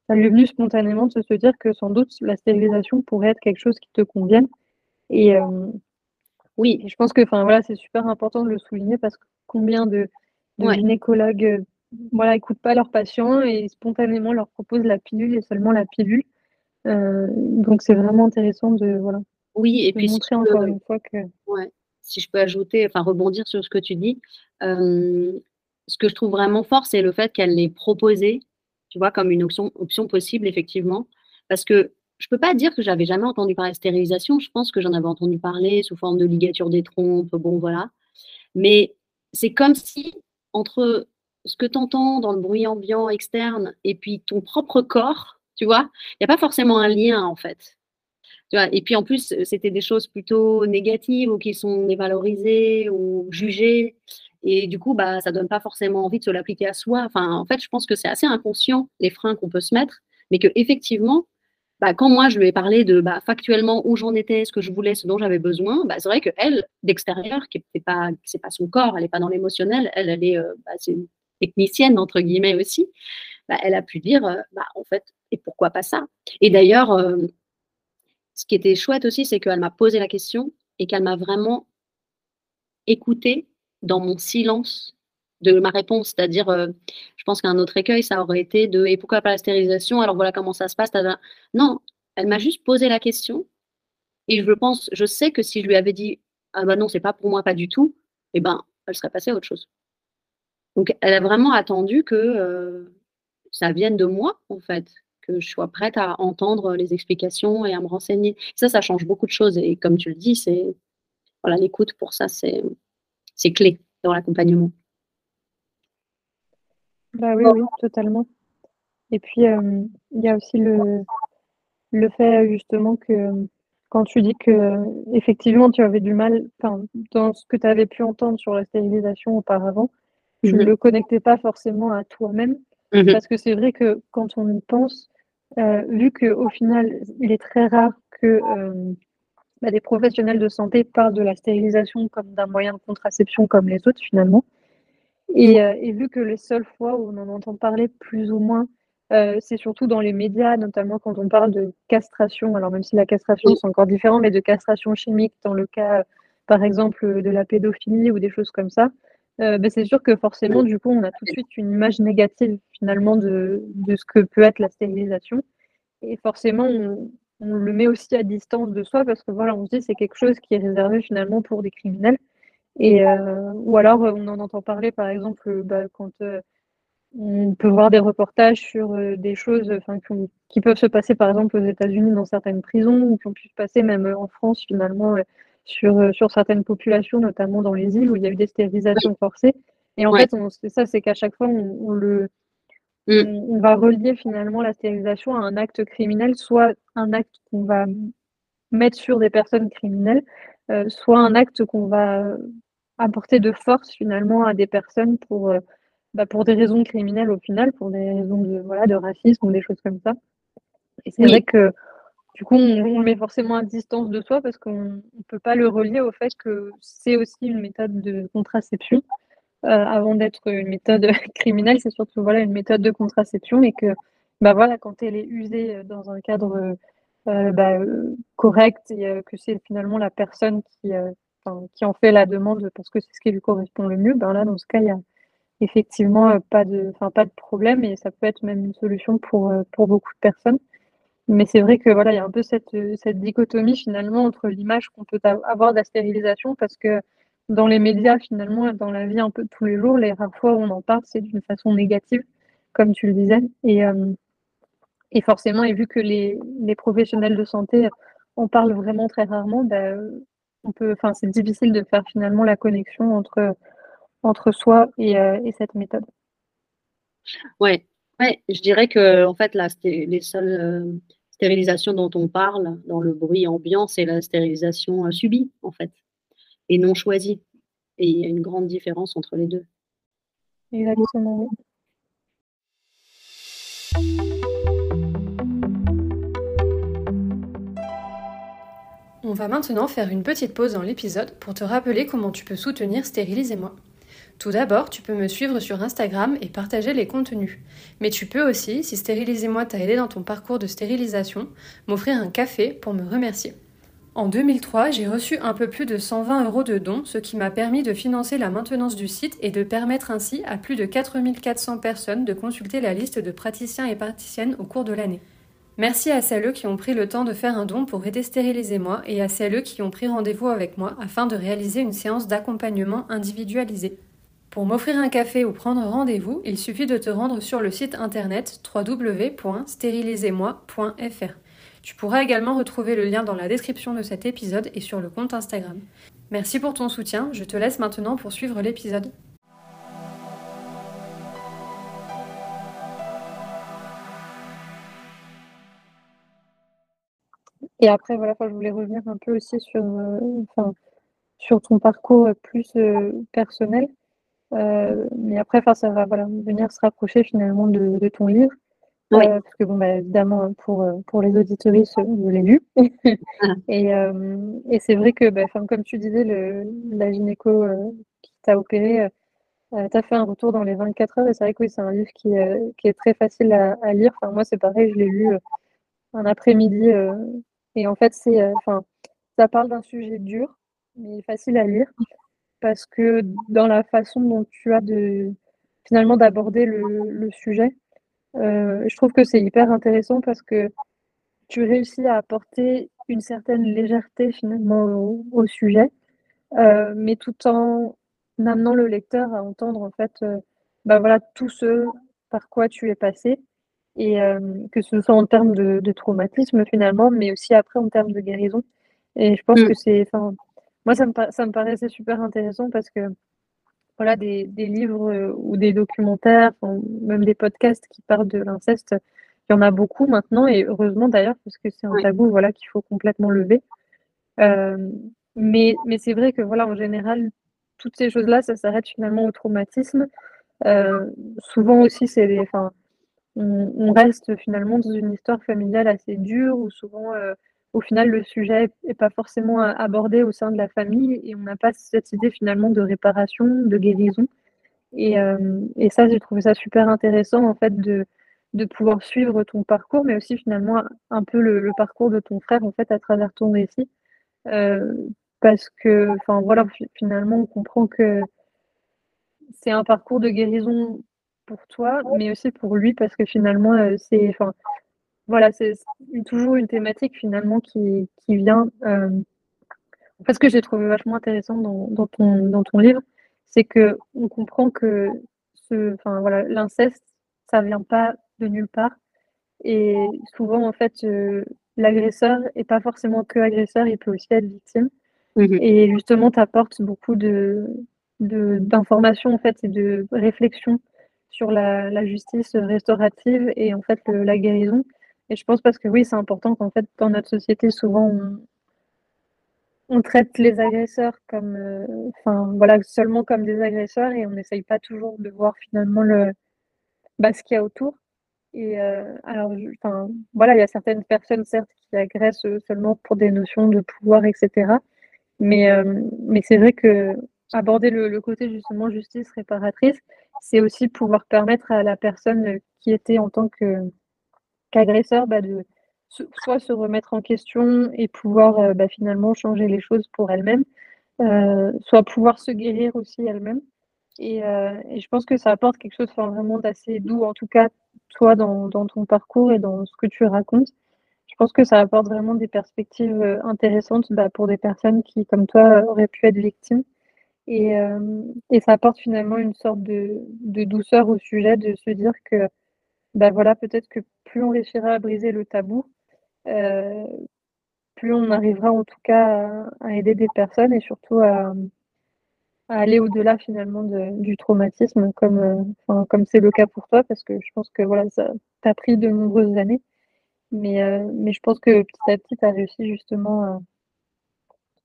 ça lui est venu spontanément de se dire que sans doute la stérilisation pourrait être quelque chose qui te convienne. Et oui, je pense que voilà, c'est super important de le souligner parce que combien de, gynécologues voilà, n'écoutent pas leurs patients et spontanément leur proposent la pilule et seulement la pilule. donc c'est vraiment intéressant de voilà. Oui, et puis montrer encore une fois que. Ouais si je peux ajouter, enfin rebondir sur ce que tu dis, ce que je trouve vraiment fort, c'est le fait qu'elle l'ait proposé, tu vois, comme une option, possible, effectivement. Parce que je ne peux pas dire que j'avais jamais entendu parler de stérilisation. Je pense que j'en avais entendu parler sous forme de ligature des trompes, bon, voilà. Mais c'est comme si, entre ce que tu entends dans le bruit ambiant externe et puis ton propre corps, tu vois, il n'y a pas forcément un lien, en fait et puis en plus, c'était des choses plutôt négatives ou qui sont dévalorisées ou jugées. Et du coup, bah, ça donne pas forcément envie de se l'appliquer à soi. Enfin, en fait, je pense que c'est assez inconscient les freins qu'on peut se mettre, mais que effectivement, bah, quand moi je lui ai parlé de bah, factuellement où j'en étais, ce que je voulais, ce dont j'avais besoin, bah, c'est vrai que elle, d'extérieur, qui n'est pas, pas son corps, elle n'est pas dans l'émotionnel, elle, est, euh, bah, c'est une technicienne entre guillemets aussi. Bah, elle a pu dire, euh, bah, en fait, et pourquoi pas ça? Et d'ailleurs, euh, ce qui était chouette aussi, c'est qu'elle m'a posé la question et qu'elle m'a vraiment écouté dans mon silence de ma réponse. C'est-à-dire, euh, je pense qu'un autre écueil, ça aurait été de et pourquoi pas la stérilisation? Alors voilà comment ça se passe. Non, elle m'a juste posé la question. Et je pense, je sais que si je lui avais dit ah ben non, c'est pas pour moi, pas du tout, eh ben, elle serait passée à autre chose. Donc, elle a vraiment attendu que euh, ça vienne de moi, en fait que je sois prête à entendre les explications et à me renseigner. Ça, ça change beaucoup de choses. Et comme tu le dis, c'est voilà, l'écoute pour ça, c'est, c'est clé dans l'accompagnement. Bah oui, oui, totalement. Et puis, euh, il y a aussi le, le fait justement que quand tu dis que effectivement tu avais du mal, dans ce que tu avais pu entendre sur la stérilisation auparavant, tu ne mhm. le connectais pas forcément à toi-même. Mhm. Parce que c'est vrai que quand on y pense, euh, vu qu'au final, il est très rare que euh, bah, des professionnels de santé parlent de la stérilisation comme d'un moyen de contraception comme les autres finalement. Et, euh, et, vu que les seules fois où on en entend parler plus ou moins, c'est surtout dans les médias, notamment quand on parle de castration. Alors même si la castration c'est encore différent, mais de castration chimique dans le cas, par exemple, de la pédophilie ou des choses comme ça. Euh, ben, c'est sûr que forcément, du coup, on a tout de suite une image négative finalement de, de ce que peut être la stérilisation. Et forcément, on, le met aussi à distance de soi parce que voilà, on se dit c'est quelque chose qui est réservé finalement pour des criminels. Et, euh, ou alors, on en entend parler, par exemple, bah, quand euh, on peut voir des reportages sur des choses qui, qui, peuvent se passer, par exemple, aux États-Unis dans certaines prisons ou qui ont pu se passer même en France finalement sur, euh, sur certaines populations, notamment dans les îles où il y a eu des stérilisations forcées. Et en fait, c'est ça, c'est qu'à chaque fois, on, le, mm. on, va relier finalement la stérilisation à un acte criminel, soit un acte qu'on va mettre sur des personnes criminelles, euh, soit un acte qu'on va apporter de force finalement à des personnes pour, euh, bah, pour des raisons criminelles au final, pour des raisons de, voilà, de racisme ou des choses comme ça. Et c'est vrai que du coup, on, le met forcément à distance de soi parce qu'on ne peut pas le relier au fait que c'est aussi une méthode de contraception. Euh, avant d'être une méthode criminelle, c'est surtout voilà, une méthode de contraception et que bah, voilà, quand elle est usée dans un cadre euh, bah, correct et euh, que c'est finalement la personne qui, qui en fait la demande parce que c'est ce qui lui correspond le mieux, ben là, dans ce cas, il y a effectivement pas de, pas de problème et ça peut être même une solution pour, pour beaucoup de personnes. Mais c'est vrai que voilà, il y a un peu cette, cette dichotomie finalement entre l'image qu'on peut avoir de la stérilisation, parce que dans les médias finalement, dans la vie un peu tous les jours, les rares fois où on en parle, c'est d'une façon négative, comme tu le disais. Et, euh, et forcément, et vu que les, les, professionnels de santé en parlent vraiment très rarement, bah, on peut, enfin, c'est difficile de faire finalement la connexion entre, entre soi et, euh, et cette méthode. Ouais, ouais, je dirais que en fait, là, les seules euh, stérilisation dont on parle dans le bruit ambiant, c'est la stérilisation subie, en fait, et non choisie. Et il y a une grande différence entre les deux. Exactement. On va maintenant faire une petite pause dans l'épisode pour te rappeler comment tu peux soutenir Stérilisez-moi. Tout d'abord, tu peux me suivre sur Instagram et partager les contenus. Mais tu peux aussi, si Stérilisez-moi t'a aidé dans ton parcours de stérilisation, m'offrir un café pour me remercier. En 2003, j'ai reçu un peu plus de 120 euros de dons, ce qui m'a permis de financer la maintenance du site et de permettre ainsi à plus de 4400 personnes de consulter la liste de praticiens et praticiennes au cours de l'année. Merci à celles qui ont pris le temps de faire un don pour aider Stérilisez-moi et à celles qui ont pris rendez-vous avec moi afin de réaliser une séance d'accompagnement individualisée. Pour m'offrir un café ou prendre rendez-vous, il suffit de te rendre sur le site internet www.stérilisez-moi.fr. Tu pourras également retrouver le lien dans la description de cet épisode et sur le compte Instagram. Merci pour ton soutien, je te laisse maintenant poursuivre l'épisode. Et après, voilà, je voulais revenir un peu aussi sur, euh, sur ton parcours plus euh, personnel. Euh, mais après, ça va voilà, venir se rapprocher finalement de, ton livre. Euh, parce que, bon, bah, évidemment, pour, euh, pour les auditoristes, je l'ai lu. Ah. et, et c'est vrai que, bah, comme tu disais, le, la gynéco qui t'a opéré t'a fait un retour dans les 24 heures. Et c'est vrai que oui, c'est un livre qui, qui, est très facile à, à lire. Enfin, moi, c'est pareil, je l'ai lu un après-midi. et en fait, c'est, enfin, ça parle d'un sujet dur, mais facile à lire parce que dans la façon dont tu as de finalement d'aborder le, sujet, euh, je trouve que c'est hyper intéressant parce que tu réussis à apporter une certaine légèreté finalement au, sujet, euh, mais tout en amenant le lecteur à entendre en fait euh, bah voilà, tout ce par quoi tu es passé et que ce soit en termes de, traumatisme finalement, mais aussi après en termes de guérison. Et je pense mm. que c'est, moi, ça me, ça me paraissait super intéressant parce que voilà, des, des livres euh, ou des documentaires, même des podcasts qui parlent de l'inceste, il y en a beaucoup maintenant, et heureusement d'ailleurs, parce que c'est un tabou voilà, qu'il faut complètement lever. Euh, mais mais c'est vrai que voilà, en général, toutes ces choses-là, ça s'arrête finalement au traumatisme. Euh, souvent aussi, c'est enfin, on, on, reste finalement dans une histoire familiale assez dure, ou souvent au final, le sujet n'est pas forcément abordé au sein de la famille et on n'a pas cette idée finalement de réparation, de guérison. Et, euh, ça, j'ai trouvé ça super intéressant en fait de, pouvoir suivre ton parcours, mais aussi finalement un peu le, parcours de ton frère en fait à travers ton récit. Euh, parce que, voilà, finalement, on comprend que c'est un parcours de guérison pour toi, mais aussi pour lui, parce que finalement, euh, c'est, voilà, c'est toujours une thématique finalement qui, qui vient. Euh, en fait, ce que j'ai trouvé vachement intéressant dans, dans, ton, dans ton livre, c'est que on comprend que ce, enfin, voilà, l'inceste, ça vient pas de nulle part. Et souvent, en fait, euh, l'agresseur n'est pas forcément que agresseur, il peut aussi être victime. Mmh et justement, tu apportes beaucoup de, d'informations en fait, et de réflexions sur la, la, justice restaurative et en fait la guérison. Et je pense parce que oui, c'est important qu'en fait, dans notre société, souvent, on, traite les agresseurs comme, euh, voilà, seulement comme des agresseurs et on n'essaye pas toujours de voir finalement le, bah, ce qu'il y a autour. Et euh, alors, enfin, voilà, il y a certaines personnes, certes, qui agressent seulement pour des notions de pouvoir, etc. Mais, euh, mais c'est vrai que aborder le, côté justement justice réparatrice, c'est aussi pouvoir permettre à la personne qui était en tant que qu'agresseur, bah, de soit se remettre en question et pouvoir euh, bah, finalement changer les choses pour elle-même, euh, soit pouvoir se guérir aussi elle-même. Euh, et, je pense que ça apporte quelque chose vraiment d'assez doux, en tout cas, toi, dans, ton parcours et dans ce que tu racontes. Je pense que ça apporte vraiment des perspectives intéressantes bah, pour des personnes qui, comme toi, auraient pu être victimes. Et, ça apporte finalement une sorte de, douceur au sujet de se dire que bah voilà, peut-être que plus on réussira à briser le tabou, euh, plus on arrivera en tout cas à, aider des personnes et surtout à, aller au-delà finalement du traumatisme, comme euh, comme c'est le cas pour toi, parce que je pense que voilà, ça t'a pris de nombreuses années, mais, euh, mais je pense que petit à petit, tu as réussi justement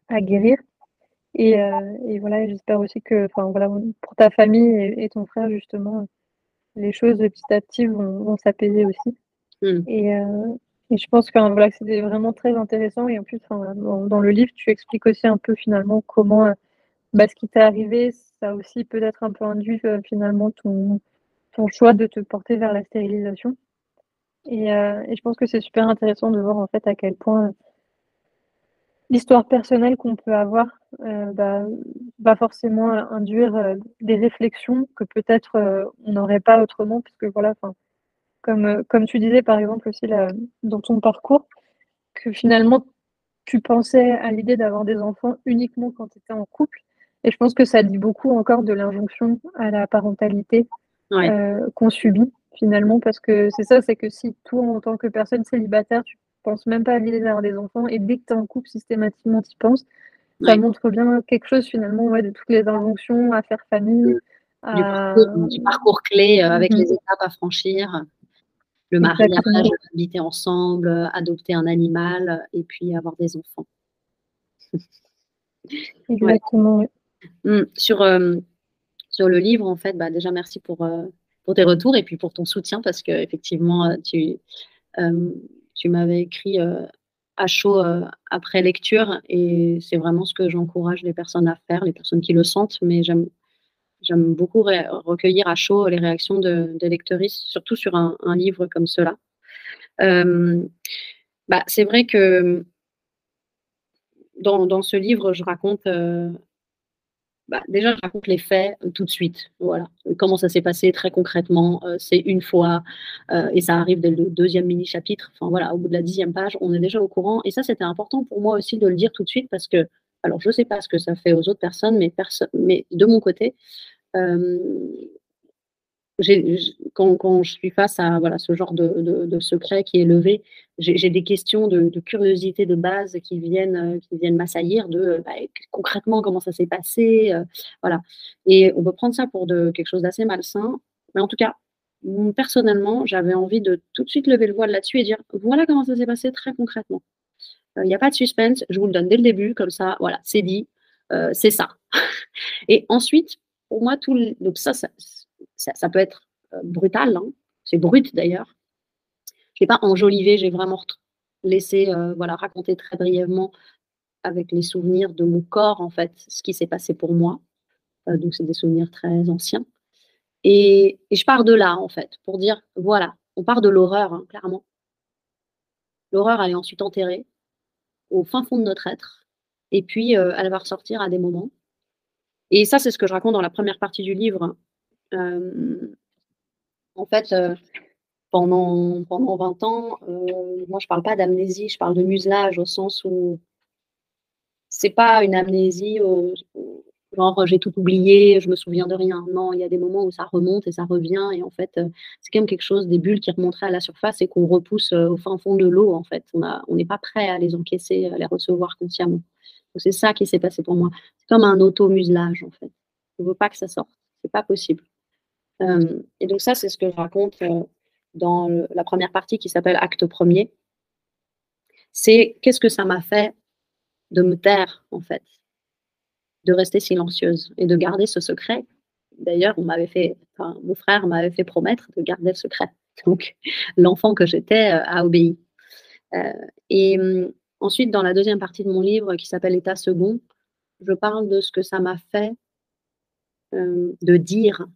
à, guérir. Et, et voilà, j'espère aussi que, voilà, pour ta famille et ton frère justement, les choses petit à petit vont, s'apaiser aussi. Hmm. Euh, et, je pense que voilà, c'était vraiment très intéressant. Et en plus, dans, le livre, tu expliques aussi un peu finalement comment euh, bah, ce qui t'est arrivé, ça a aussi peut-être un peu induit finalement ton, ton choix de te porter vers la stérilisation. Et, et je pense que c'est super intéressant de voir en fait à quel point l'histoire personnelle qu'on peut avoir euh, bah, va forcément induire euh, des réflexions que peut-être euh, on n'aurait pas autrement, puisque voilà, comme, comme tu disais par exemple aussi là, dans ton parcours, que finalement tu pensais à l'idée d'avoir des enfants uniquement quand tu étais en couple. Et je pense que ça dit beaucoup encore de l'injonction à la parentalité qu'on subit finalement, parce que c'est ça, c'est que si toi, en tant que personne célibataire, tu même pas à l'idée d'avoir des enfants. Et dès que tu es en couple, systématiquement, tu y penses. Ça montre bien quelque chose finalement ouais, de toutes les injonctions à faire famille. Du, parcours, clé euh, avec mm-hmm. les étapes à franchir. Le mariage, habiter ensemble, adopter un animal et puis avoir des enfants. Exactement. Mm. Sur, euh, sur le livre, en fait, bah, déjà merci pour, euh, pour tes retours et puis pour ton soutien parce que effectivement, tu, tu m'avais écrit euh, à chaud euh, après lecture et c'est vraiment ce que j'encourage les personnes à faire, les personnes qui le sentent, mais j'aime beaucoup recueillir à chaud les réactions de, de surtout sur un, livre comme cela. Euh, bah, c'est vrai que dans, ce livre, je raconte bah, déjà, je raconte les faits euh, tout de suite. Voilà. Comment ça s'est passé très concrètement. Euh, c'est une fois, euh, et ça arrive dès le deuxième mini-chapitre. Enfin voilà, au bout de la dixième page, on est déjà au courant. Et ça, c'était important pour moi aussi de le dire tout de suite parce que, alors je ne sais pas ce que ça fait aux autres personnes, mais, mais de mon côté, quand, je suis face à voilà, ce genre de, secret qui est levé, j'ai des questions de, curiosité de base qui viennent, euh, qui viennent m'assaillir de bah, concrètement comment ça s'est passé. Euh, voilà. Et on peut prendre ça pour de, quelque chose d'assez malsain. Mais en tout cas, personnellement, j'avais envie de tout de suite lever le voile là-dessus et dire voilà comment ça s'est passé très concrètement. Euh, il n'y a pas de suspense, je vous le donne dès le début, comme ça, voilà, c'est dit, c'est ça. et ensuite, pour moi, tout donc ça, ça ça, peut être euh, brutal, hein. c'est brut d'ailleurs. Je n'ai pas enjolivé, j'ai vraiment laissé euh, voilà, raconter très brièvement avec les souvenirs de mon corps, en fait, ce qui s'est passé pour moi. Euh, donc, c'est des souvenirs très anciens. Et, je pars de là, en fait, pour dire, voilà, on part de l'horreur, hein, clairement. L'horreur, elle est ensuite enterrée au fin fond de notre être. Et puis, elle va ressortir à des moments. Et ça, c'est ce que je raconte dans la première partie du livre. Euh, en fait, euh, pendant, pendant 20 ans, euh, moi, je parle pas d'amnésie, je parle de muselage au sens où c'est pas une amnésie genre j'ai tout oublié, je me souviens de rien. Non, il y a des moments où ça remonte et ça revient et en fait, c'est quand même quelque chose, des bulles qui remonteraient à la surface et qu'on repousse au fin fond de l'eau en fait. On n'est pas prêt à les encaisser, à les recevoir consciemment. C'est ça qui s'est passé pour moi. C'est comme un auto-muselage en fait. Je ne veux pas que ça sorte. C'est pas possible. Euh, et donc ça, c'est ce que je raconte euh, dans la première partie qui s'appelle Acte premier. C'est qu'est-ce que ça m'a fait de me taire, en fait, de rester silencieuse et de garder ce secret. D'ailleurs, on m'avait fait, mon frère m'avait fait promettre de garder le secret. Donc, l'enfant que j'étais euh, a obéi. et hum, ensuite, dans la deuxième partie de mon livre qui s'appelle État second, je parle de ce que ça m'a fait de dire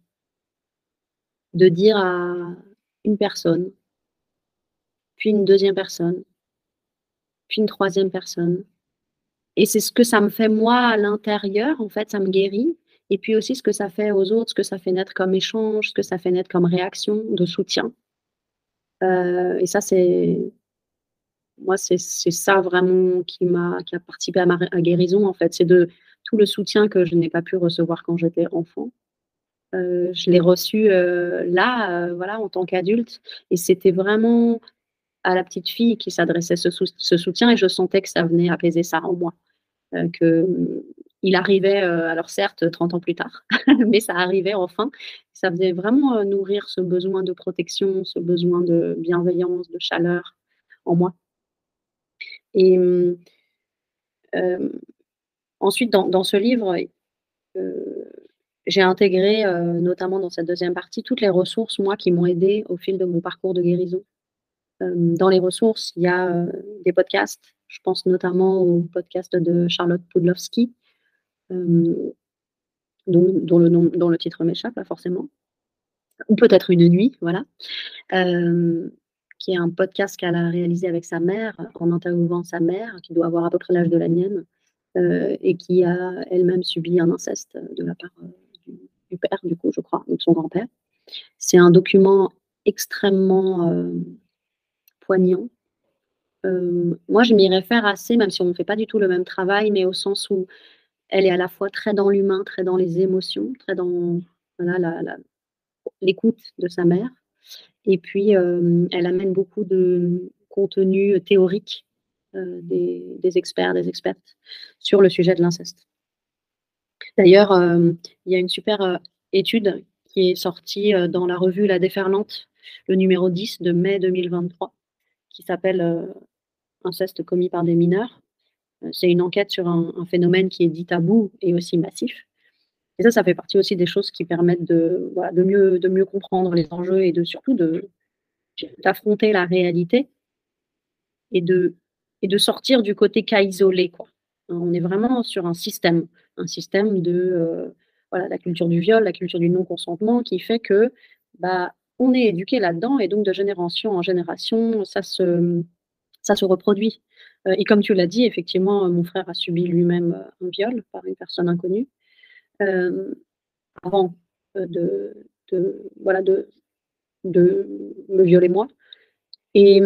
de dire à une personne, puis une deuxième personne, puis une troisième personne. Et c'est ce que ça me fait moi à l'intérieur, en fait, ça me guérit. Et puis aussi ce que ça fait aux autres, ce que ça fait naître comme échange, ce que ça fait naître comme réaction, de soutien. Euh, et ça, c'est moi, c'est ça vraiment qui m'a qui a participé à ma guérison, en fait. C'est de tout le soutien que je n'ai pas pu recevoir quand j'étais enfant. Euh, je l'ai reçu euh, là, euh, voilà, en tant qu'adulte, et c'était vraiment à la petite fille qui s'adressait ce, soutien, et je sentais que ça venait apaiser ça en moi, que il arrivait, alors certes, 30 ans plus tard, mais ça arrivait enfin. Ça faisait vraiment nourrir ce besoin de protection, ce besoin de bienveillance, de chaleur en moi. Et ensuite, dans, dans, ce livre, j'ai intégré, euh, notamment dans cette deuxième partie, toutes les ressources, moi, qui m'ont aidé au fil de mon parcours de guérison. Euh, dans les ressources, il y a euh, des podcasts. Je pense notamment au podcast de Charlotte Pudlowski, dont, le, titre m'échappe, pas forcément. Ou peut-être Une nuit, voilà. qui est un podcast qu'elle a réalisé avec sa mère, en interviewant sa mère, qui doit avoir à peu près l'âge de la mienne, et qui a elle-même subi un inceste de la part du, père, du coup, je crois, ou de son grand-père. C'est un document extrêmement poignant. moi, je m'y réfère assez, même si on ne fait pas du tout le même travail, mais au sens où elle est à la fois très dans l'humain, très dans les émotions, très dans l'écoute de sa mère. Et puis, euh, elle amène beaucoup de contenu théorique euh, des, experts, des expertes sur le sujet de l'inceste. D'ailleurs, euh, il y a une super étude qui est sortie dans la revue La Déferlante, le numéro 10 de mai 2023, qui s'appelle Inceste commis par des mineurs c'est une enquête sur un, phénomène qui est dit tabou et aussi massif. Et ça, ça fait partie aussi des choses qui permettent de, mieux, comprendre les enjeux et de surtout d'affronter la réalité et de, sortir du côté cas isolé. On est vraiment sur un système, un système de euh, voilà, la culture du viol, la culture du non-consentement qui fait que bah, on est éduqué là-dedans et donc de génération en génération, ça se, ça se reproduit. Euh, et comme tu l'as dit, effectivement, mon frère a subi lui-même euh, un viol par une personne inconnue euh, avant de, voilà, de, de me violer moi. Et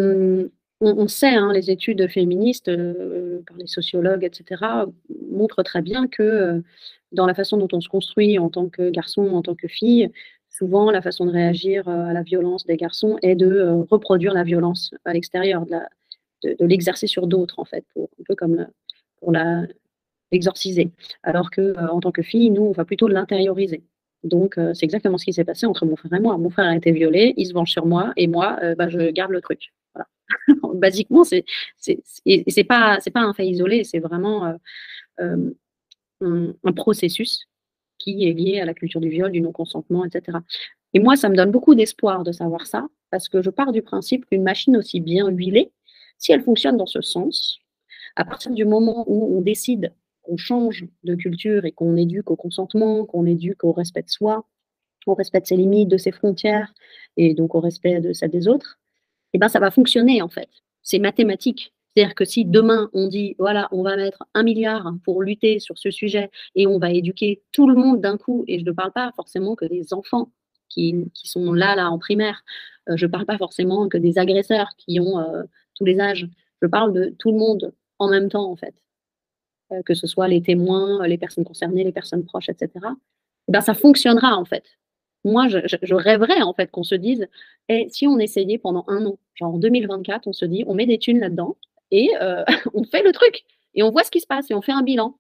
on, sait, hein, les études féministes par les sociologues, etc., montrent très bien que dans la façon dont on se construit en tant que garçon, en tant que fille, souvent la façon de réagir à la violence des garçons est de reproduire la violence à l'extérieur, de l'exercer sur d'autres, en fait, un peu comme pour l'exorciser. Alors que euh, en tant que fille, nous, on va plutôt l'intérioriser. Donc, euh, c'est exactement ce qui s'est passé entre mon frère et moi. Mon frère a été violé, il se venge sur moi, et moi, euh, bah, je garde le truc. Voilà. Basiquement, c'est, c'est, pas, c'est pas un fait isolé, c'est vraiment un, un, processus qui est lié à la culture du viol, du non-consentement, etc. Et moi, ça me donne beaucoup d'espoir de savoir ça, parce que je pars du principe qu'une machine aussi bien huilée, si elle fonctionne dans ce sens, à partir du moment où on décide qu'on change de culture et qu'on éduque au consentement, qu'on éduque au respect de soi, au respect de ses limites, de ses frontières, et donc au respect de celles des autres, eh ben ça va fonctionner en fait. C'est mathématique. C'est-à-dire que si demain on dit, voilà, on va mettre un milliard pour lutter sur ce sujet et on va éduquer tout le monde d'un coup, et je ne parle pas forcément que des enfants qui, sont là, là, en primaire, euh, je ne parle pas forcément que des agresseurs qui ont euh, tous les âges. Je parle de tout le monde en même temps, en fait. Euh, que ce soit les témoins, les personnes concernées, les personnes proches, etc. Eh ben, ça fonctionnera, en fait. Moi, je, rêverais, en fait, qu'on se dise, eh, si on essayait pendant un an, genre en 2024, on se dit, on met des thunes là-dedans et euh, on fait le truc et on voit ce qui se passe et on fait un bilan.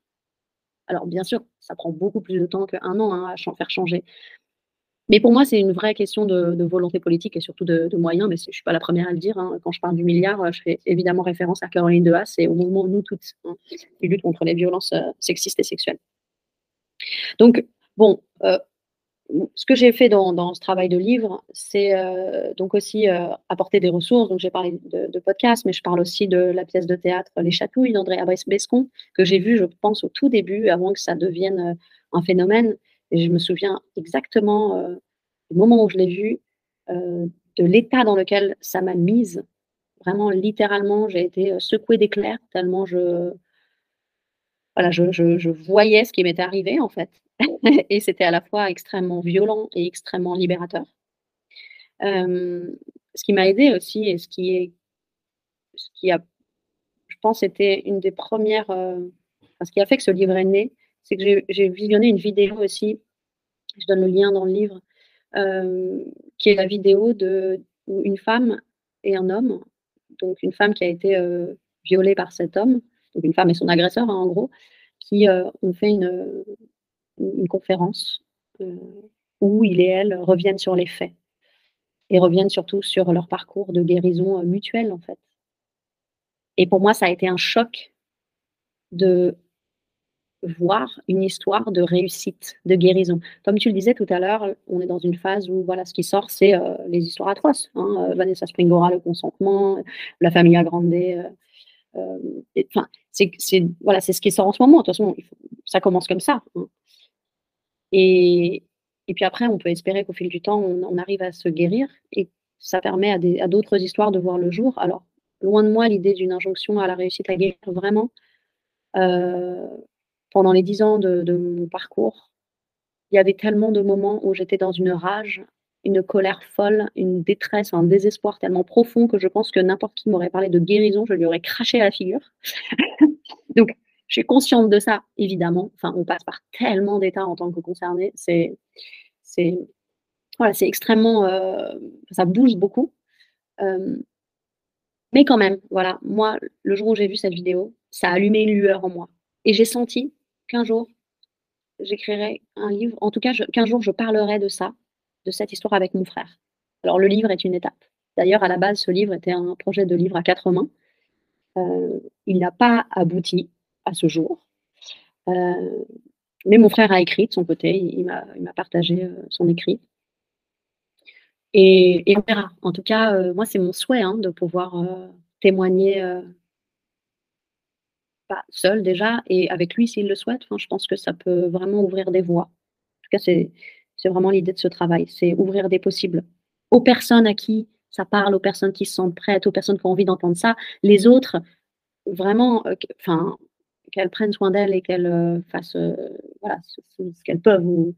Alors, bien sûr, ça prend beaucoup plus de temps qu'un an hein, à faire changer. Mais pour moi, c'est une vraie question de, volonté politique et surtout de, moyens. Mais je ne suis pas la première à le dire. Hein. Quand je parle du milliard, je fais évidemment référence à Caroline de Haas et au mouvement Nous Toutes, hein, qui lutte contre les violences euh, sexistes et sexuelles. Donc, bon, euh, ce que j'ai fait dans, ce travail de livre, c'est euh, donc aussi apporter des ressources. Donc, j'ai parlé de, podcasts, mais je parle aussi de la pièce de théâtre Les Chatouilles d'André Bescon, que j'ai vu, je pense, au tout début, avant que ça devienne un phénomène. Et je me souviens exactement euh, du moment où je l'ai vu, euh, de l'état dans lequel ça m'a mise. Vraiment, littéralement, j'ai été euh, secouée d'éclairs tellement je, voilà, je, voyais ce qui m'était arrivé en fait. et c'était à la fois extrêmement violent et extrêmement libérateur. ce qui m'a aidé aussi et ce qui est, ce qui a, je pense, était une des premières, ce qui a fait que ce livre est né, c'est que j'ai visionné une vidéo aussi, je donne le lien dans le livre, euh, qui est la vidéo de où une femme et un homme, donc une femme qui a été euh, violée par cet homme, donc une femme et son agresseur hein, en gros, qui euh, ont fait une, une conférence où il et elle reviennent sur les faits et reviennent surtout sur leur parcours de guérison mutuelle en fait. Et pour moi, ça a été un choc de voir une histoire de réussite, de guérison. Comme tu le disais tout à l'heure, on est dans une phase où voilà, ce qui sort, c'est euh, les histoires atroces. Hein. Euh, Vanessa Springora, le consentement, la famille agrandée. Euh, enfin, c'est voilà, c'est ce qui sort en ce moment. De toute façon, ça commence comme ça. Hein. Et, puis après, on peut espérer qu'au fil du temps, on, arrive à se guérir et ça permet à d'autres histoires de voir le jour. Alors, loin de moi l'idée d'une injonction à la réussite à guérir vraiment. Euh, pendant les dix ans de, mon parcours, il y avait tellement de moments où j'étais dans une rage, une colère folle, une détresse, un désespoir tellement profond que je pense que n'importe qui m'aurait parlé de guérison, je lui aurais craché à la figure. Donc, je suis consciente de ça, évidemment. Enfin, on passe par tellement d'états en tant que concerné. C'est, c'est, voilà, c'est extrêmement, euh, ça bouge beaucoup. Euh, mais quand même, voilà, moi, le jour où j'ai vu cette vidéo, ça a allumé une lueur en moi. Et j'ai senti qu'un jour, j'écrirai un livre. En tout cas, qu'un jour, je parlerai de ça, de cette histoire avec mon frère. Alors, le livre est une étape. D'ailleurs, à la base, ce livre était un projet de livre à quatre mains. Euh, il n'a pas abouti à ce jour. Euh, mais mon frère a écrit de son côté, il, m'a partagé euh, son écrit. Et, on verra. En tout cas, euh, moi, c'est mon souhait hein, de pouvoir témoigner pas seul déjà, et avec lui s'il le souhaite. je pense que ça peut vraiment ouvrir des voies. En tout cas, c'est vraiment l'idée de ce travail, c'est ouvrir des possibles aux personnes à qui ça parle, aux personnes qui se sentent prêtes, aux personnes qui ont envie d'entendre ça. Les autres, vraiment, enfin, qu'elles prennent soin d'elles et qu'elles euh, fassent euh, voilà, ce, qu'elles peuvent ou,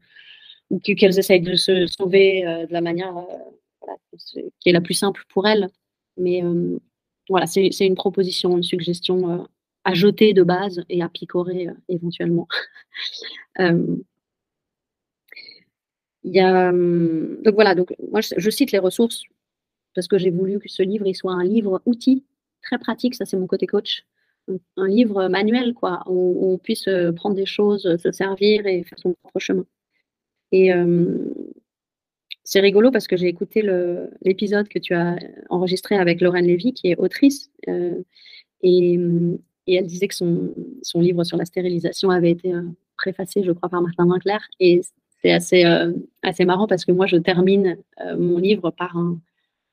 qu'elles essayent de se sauver euh, de la manière qui est la plus simple pour elles. Mais voilà, c'est une proposition, une suggestion à jeter de base et à picorer éventuellement. Il y a, donc voilà, donc moi je, cite les ressources parce que j'ai voulu que ce livre il soit un livre outil très pratique, ça c'est mon côté coach, un livre manuel, quoi, où, on puisse euh, prendre des choses, euh, se servir et faire son propre chemin. Et euh, c'est rigolo parce que j'ai écouté l'épisode que tu as enregistré avec Lorraine Lévy, qui est autrice, et, elle disait que son, son, livre sur la stérilisation avait été préfacé, je crois, par Martin Winkler. Et c'est assez, assez marrant parce que moi, je termine mon livre par un,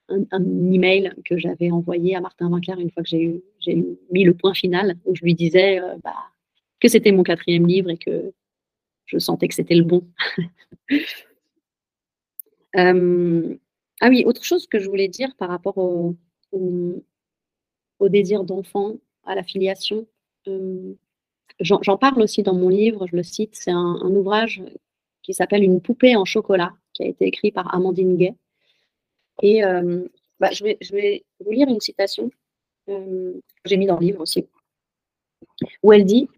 un, email que j'avais envoyé à Martin Winkler une fois que j'ai mis le point final, où je lui disais euh, bah, que c'était mon quatrième livre et que je sentais que c'était le bon. Euh, ah oui, autre chose que je voulais dire par rapport au, désir d'enfant, à la filiation. Euh, j'en parle aussi dans mon livre, je le cite, c'est un, ouvrage qui s'appelle Une poupée en chocolat, qui a été écrit par Amandine Gay. Et bah, je, vais, vous lire une citation j'ai mis dans le livre aussi, où elle dit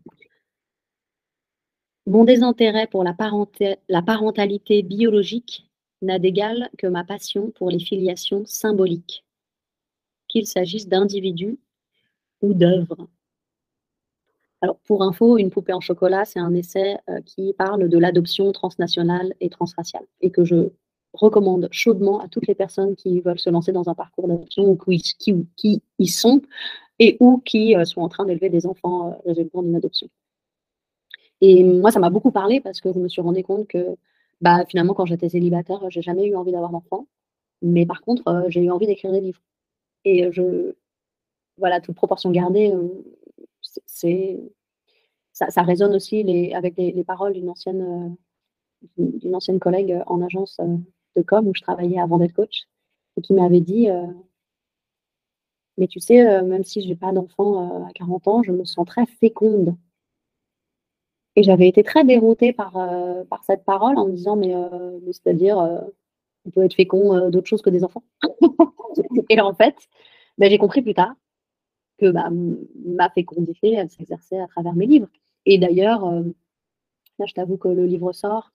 Mon désintérêt pour la, la parentalité biologique n'a d'égal que ma passion pour les filiations symboliques, qu'il s'agisse d'individus ou d'œuvres. Alors, pour info, une poupée en chocolat, c'est un essai euh, qui parle de l'adoption transnationale et transraciale et que je recommande chaudement à toutes les personnes qui veulent se lancer dans un parcours d'adoption ou qui, y sont et ou qui euh, sont en train d'élever des enfants euh, résultant d'une adoption. Et moi, ça m'a beaucoup parlé parce que je me suis rendu compte que bah, finalement, quand j'étais célibataire, j'ai jamais eu envie d'avoir d'enfant. Mais par contre, euh, j'ai eu envie d'écrire des livres. Et je, voilà, toute proportion gardée, c'est, ça, résonne aussi les, avec les, paroles d'une ancienne, d'une ancienne collègue en agence de où je travaillais avant d'être coach et qui m'avait dit euh, Mais tu sais, euh, même si je n'ai pas d'enfant euh, à 40 ans, je me sens très féconde. Et j'avais été très déroutée par, par cette parole en me disant Mais, c'est-à-dire, on peut être fécond d'autres choses que des enfants. et en fait, ben, j'ai compris plus tard que bah, ma fécondité, elle s'exerçait à travers mes livres. Et d'ailleurs, là, je t'avoue que le livre sort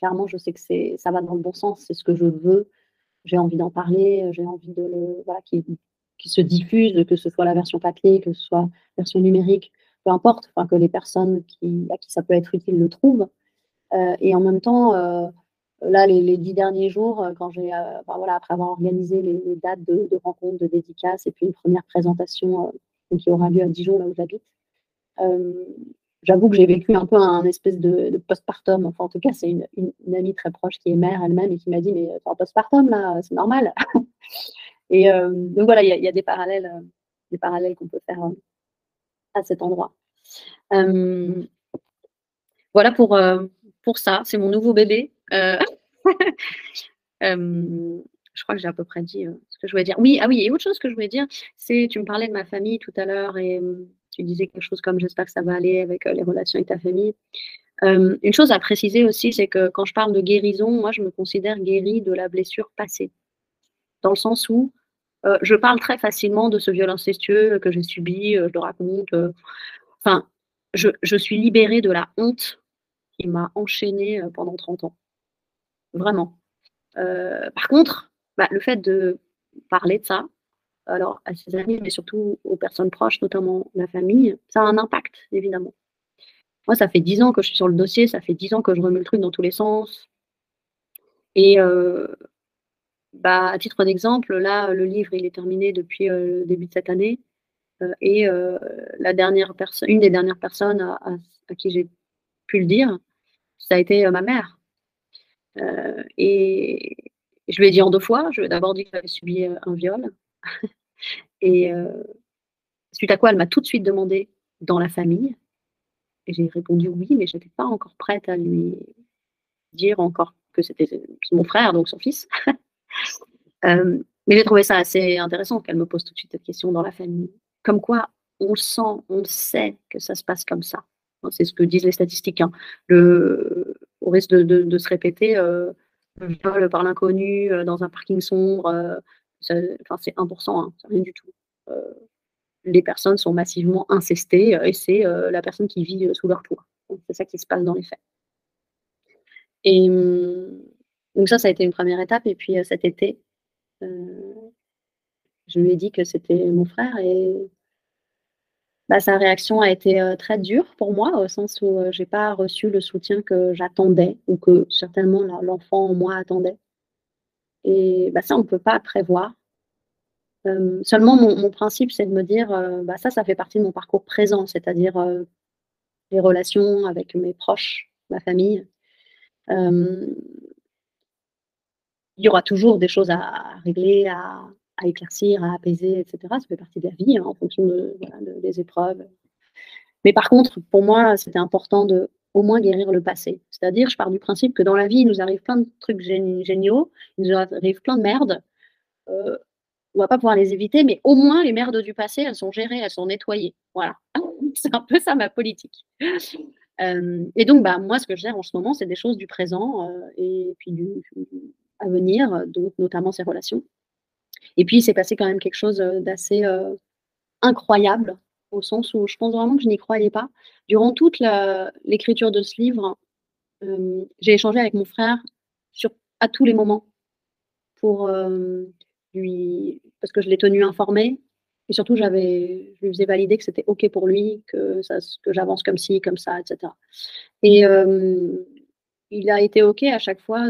clairement, je sais que c'est, ça va dans le bon sens, c'est ce que je veux. J'ai envie d'en parler, j'ai envie de le, voilà, qu'il, se diffuse, que ce soit la version papier, que ce soit la version numérique, peu importe, enfin, que les personnes qui, à qui ça peut être utile le trouvent. Euh, et en même temps, euh, là, les, dix derniers jours, euh, quand j'ai, voilà, après avoir organisé les, dates de, de, rencontres, de dédicaces, et puis une première présentation qui aura lieu à Dijon, là où j'habite, j'avoue que j'ai vécu un peu un espèce de, postpartum. Enfin, en tout cas, c'est une, amie très proche qui est mère elle-même et qui m'a dit Mais c'est un postpartum, là, c'est normal. et euh, donc voilà, il y, a des parallèles, euh, des parallèles qu'on peut faire euh, à cet endroit. voilà pour, pour ça. C'est mon nouveau bébé. je crois que j'ai à peu près dit ce que je voulais dire. Oui, ah oui, et autre chose que je voulais dire, c'est, tu me parlais de ma famille tout à l'heure et tu disais quelque chose comme j'espère que ça va aller avec les relations avec ta famille. une chose à préciser aussi, c'est que quand je parle de guérison, moi, je me considère guérie de la blessure passée. Dans le sens où je parle très facilement de ce viol incestueux que j'ai subi, je le raconte. Enfin, je, je, suis libérée de la honte qui m'a enchaînée pendant 30 ans. Vraiment. par contre, bah, le fait de parler de ça, alors à ses amis, mais surtout aux personnes proches, notamment la famille, ça a un impact, évidemment. Moi, ça fait dix ans que je suis sur le dossier, ça fait dix ans que je remets le truc dans tous les sens. Et euh, bah, à titre d'exemple, là, le livre, il est terminé depuis euh, le début de cette année. Euh, et la dernière une des dernières personnes à, à qui j'ai pu le dire, ça a été ma mère. et, je lui ai dit en deux fois. Je lui ai d'abord dit que j'avais subi un viol. Et euh, suite à quoi, elle m'a tout de suite demandé dans la famille. Et j'ai répondu oui, mais je n'étais pas encore prête à lui dire encore que c'était mon frère, donc son fils. Euh, mais j'ai trouvé ça assez intéressant qu'elle me pose tout de suite cette question dans la famille. Comme quoi, on sent, on sait que ça se passe comme ça. C'est ce que disent les statistiques. Hein. Le, au risque de, se répéter, viol par l'inconnu euh, dans un parking sombre, euh, enfin, c'est 1%, hein, c'est rien du tout. Euh, les personnes sont massivement incestées et c'est la personne qui vit sous leur toit. C'est ça qui se passe dans les faits. Et hum, donc ça, ça a été une première étape. Et puis cet été, je lui ai dit que c'était mon frère et bah, sa réaction a été euh, très dure pour moi, au sens où euh, je n'ai pas reçu le soutien que j'attendais ou que certainement l'enfant en moi attendait. Et bah, ça, on ne peut pas prévoir. Euh, seulement, mon, principe, c'est de me dire, bah, ça, ça fait partie de mon parcours présent, c'est-à-dire les relations avec mes proches, ma famille. il y aura toujours des choses à régler, à, à éclaircir, à apaiser, etc. Ça fait partie de la vie hein, en fonction de, des épreuves. Mais par contre, pour moi, c'était important de au moins guérir le passé. C'est-à-dire, je pars du principe que dans la vie, il nous arrive plein de trucs géniaux, il nous arrive plein de merdes. Euh, on va pas pouvoir les éviter, mais au moins les merdes du passé, elles sont gérées, elles sont nettoyées. Voilà. c'est un peu ça ma politique. Euh, et donc, bah, moi, ce que je gère en ce moment, c'est des choses du présent euh, et puis du, à venir, notamment ces relations. Et puis, il s'est passé quand même quelque chose d'assez incroyable, au sens où je pense vraiment que je n'y croyais pas. Durant toute l'écriture de ce livre, euh, j'ai échangé avec mon frère sur, à tous les moments pour lui, parce que je l'ai tenu informé. Et surtout, je lui faisais valider que c'était OK pour lui, que, que j'avance comme ci, comme ça, etc. Et il a été OK à chaque fois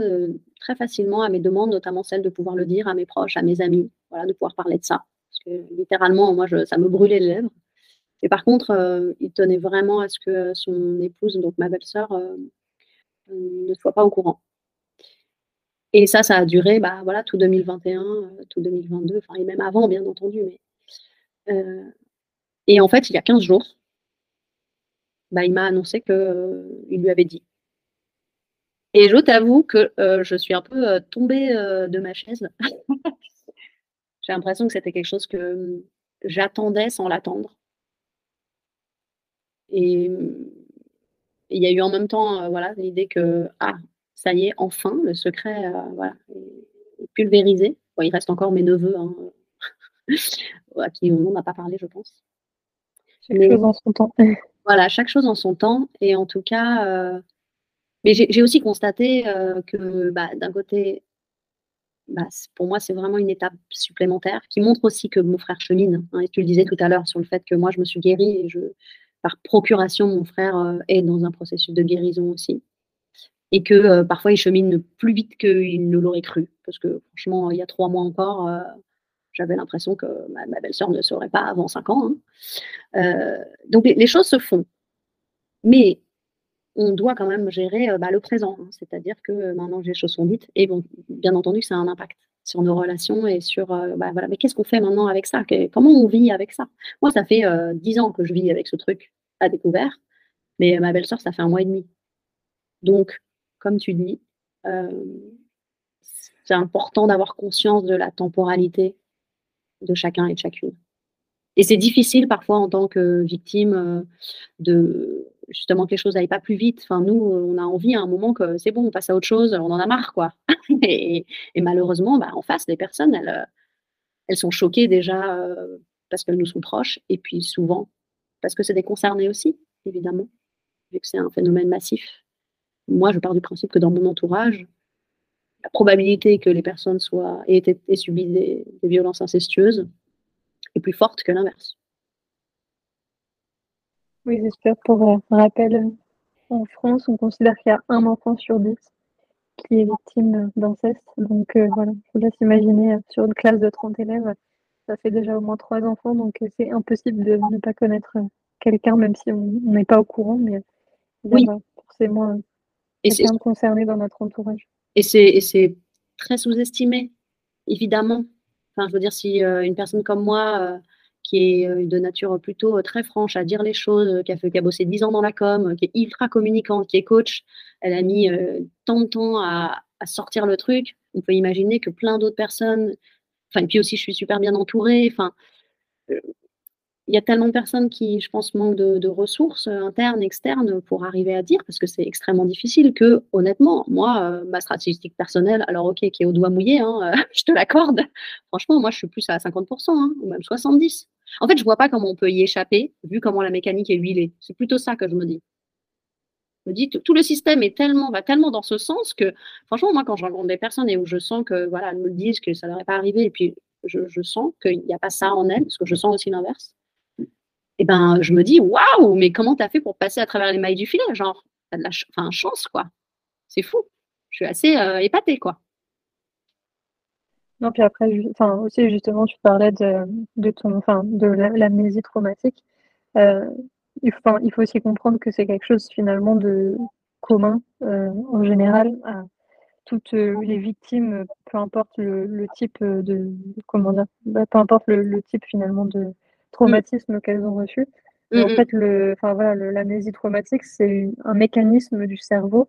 très facilement à mes demandes, notamment celle de pouvoir le dire à mes proches, à mes amis, voilà, de pouvoir parler de ça. Parce que littéralement, moi, ça me brûlait les lèvres. Et par contre, euh, il tenait vraiment à ce que son épouse, donc ma belle-sœur, euh, euh, ne soit pas au courant. Et ça, ça a duré bah, voilà, tout 2021, tout 2022, enfin, et même avant, bien entendu. Et en fait, il y a 15 jours, bah, il m'a annoncé qu'il lui avait dit et je t'avoue que je suis un peu tombée de ma chaise. J'ai l'impression que c'était quelque chose que j'attendais sans l'attendre. Et il y a eu en même temps voilà, l'idée que, ah, ça y est, enfin, le secret voilà, est pulvérisé. il reste encore mes neveux, hein, à qui on n'a pas parlé, je pense. Chaque chose en son temps. Voilà, chaque chose en son temps. Et en tout cas, mais j'ai aussi constaté euh, que bah, d'un côté, bah, pour moi, c'est vraiment une étape supplémentaire qui montre aussi que mon frère chemine. Hein, et tu le disais tout à l'heure sur le fait que moi, je me suis guérie et je, par procuration, mon frère euh, est dans un processus de guérison aussi. Et que euh, parfois, il chemine plus vite qu'il ne l'aurait cru. Parce que franchement, il y a trois mois encore, j'avais l'impression que ma, belle-sœur ne saurait pas avant cinq ans. Hein. donc, les, choses se font. Mais on doit quand même gérer euh, bah, le présent. Hein. C'est-à-dire que euh, maintenant, les choses sont dites. Et bon, bien entendu, ça a un impact sur nos relations et sur, euh, bah, voilà, mais qu'est-ce qu'on fait maintenant avec ça? Comment on vit avec ça? Moi, ça fait dix ans que je vis avec ce truc à découvert, mais ma belle-sœur, ça fait un mois et demi. Donc, comme tu dis, c'est important d'avoir conscience de la temporalité de chacun et de chacune. Et c'est difficile parfois en tant que victime de justement que les choses n'aillent pas plus vite. Enfin, nous, on a envie à un moment que c'est bon, on passe à autre chose, on en a marre, quoi. et, malheureusement, bah, en face, les personnes, elles, elles sont choquées déjà parce qu'elles nous sont proches, et puis souvent parce que c'est des concernés aussi, évidemment, vu que c'est un phénomène massif. Moi, je pars du principe que dans mon entourage, la probabilité que les personnes soient aient subi des, violences incestueuses est plus forte que l'inverse. Oui, j'espère. Pour euh, rappel, en France, on considère qu'il y a un enfant sur dix qui est victime d'inceste. Donc euh, voilà, il faut laisse imaginer euh, sur une classe de 30 élèves, ça fait déjà au moins trois enfants, donc c'est impossible de ne pas connaître quelqu'un, même si on n'est pas au courant, mais il y a forcément quelqu'un concerné dans notre entourage. Et c'est très sous-estimé, évidemment. Enfin, je veux dire, si euh, une personne comme moi, euh, qui est euh, de nature plutôt très franche à dire les choses, qui a, fait, qui a bossé 10 ans dans la com, qui est ultra communicante, qui est coach, elle a mis tant de temps à, à, sortir le truc. On peut imaginer que plein d'autres personnes, enfin, puis aussi, je suis super bien entourée. Enfin, il y a tellement de personnes qui, je pense, manquent de, ressources internes, externes pour arriver à dire, parce que c'est extrêmement difficile que, honnêtement, moi, euh, ma statistique personnelle, alors ok, qui est au doigt mouillé, hein, je te l'accorde. Franchement, moi, je suis plus à 50%, hein, ou même 70%. En fait, je vois pas comment on peut y échapper, vu comment la mécanique est huilée. C'est plutôt ça que je me dis. Je me dis, tout le système est tellement, va tellement dans ce sens que, franchement, moi, quand je rencontre des personnes et où je sens que, voilà, elles me disent que ça n'aurait pas arrivé, et puis je, je sens qu'il n'y a pas ça en elles, parce que je sens aussi l'inverse et ben, je me dis, waouh, mais comment tu as fait pour passer à travers les mailles du filet? Genre, tu de la enfin, chance, quoi. C'est fou. Je suis assez euh, épatée, quoi. Non, puis après, enfin, aussi, justement, tu parlais de, de ton, enfin, de l'amnésie traumatique. Euh, il, faut, il faut aussi comprendre que c'est quelque chose, finalement, de commun, euh, en général, à toutes les victimes, peu importe le, type de, comment dire, bah, peu importe le type, finalement, de traumatismes qu'elles ont reçus. en fait, le, voilà, l'amnésie traumatique, c'est un mécanisme du cerveau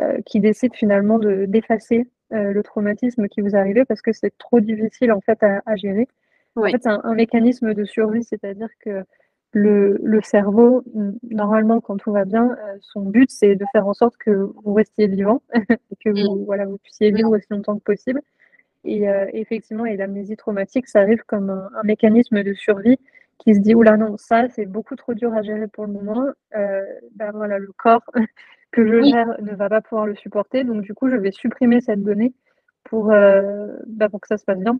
euh, qui décide finalement d'effacer euh, le traumatisme qui vous est arrivé parce que c'est trop difficile en fait à, gérer. En fait, c'est un, mécanisme de survie, c'est-à-dire que le, le, cerveau, normalement, quand tout va bien, euh, son but, c'est de faire en sorte que vous restiez vivant et que vous, voilà, vous puissiez vivre aussi longtemps que possible. Et effectivement, et l'amnésie traumatique, ça arrive comme un, un, mécanisme de survie qui se dit oula non ça c'est beaucoup trop dur à gérer pour le moment euh, ben voilà le corps que je gère ne va pas pouvoir le supporter. Donc du coup je vais supprimer cette donnée pour euh, ben, pour que ça se passe bien.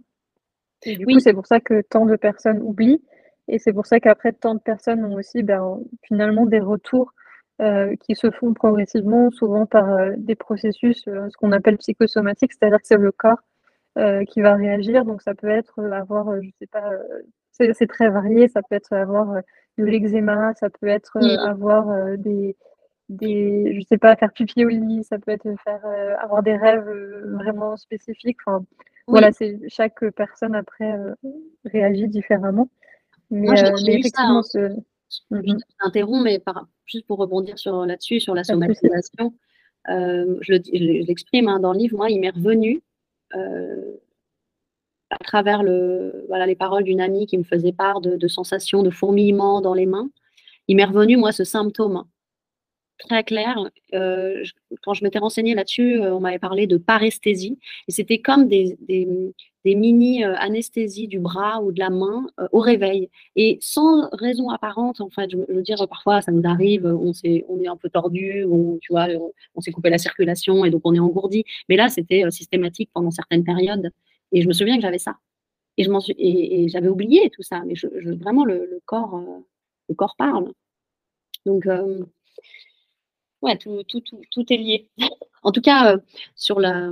Et du coup c'est pour ça que tant de personnes oublient. Et c'est pour ça qu'après tant de personnes ont aussi ben, finalement des retours euh, qui se font progressivement souvent par des processus ce qu'on appelle psychosomatiques c'est-à-dire que c'est le corps qui va réagir. Donc ça peut être avoir je sais pas c'est très varié. Ça peut être avoir euh, de l'eczéma, ça peut être euh, avoir euh, des, des, je sais pas, faire pipi au lit, ça peut être faire avoir des rêves vraiment spécifiques. Enfin, voilà, c'est chaque personne après réagit différemment. Mais, Moi, effectivement, ce... Mhm. je t'interromps, mais juste pour rebondir sur là-dessus, sur la somatisation, je l'exprime hein, dans le livre. Moi, il m'est revenu à travers voilà, les paroles d'une amie qui me faisait part de, sensations de fourmillement dans les mains, il m'est revenu, moi, ce symptôme très clair. Euh, quand je m'étais renseignée là-dessus, euh, on m'avait parlé de paresthésie. Et c'était comme des, mini-anesthésies du bras ou de la main euh, au réveil. Et sans raison apparente, en fait, je, veux dire, parfois, ça nous arrive, on, est, un peu tordu, on s'est coupé la circulation et donc on est engourdi. Mais là, c'était systématique pendant certaines périodes. Et je me souviens que j'avais ça. Et, je m'en suis, et, j'avais oublié tout ça, mais je, vraiment, le, corps, euh, le corps parle. Donc, euh, ouais, tout, tout, tout, est lié. en tout cas, euh, sur la,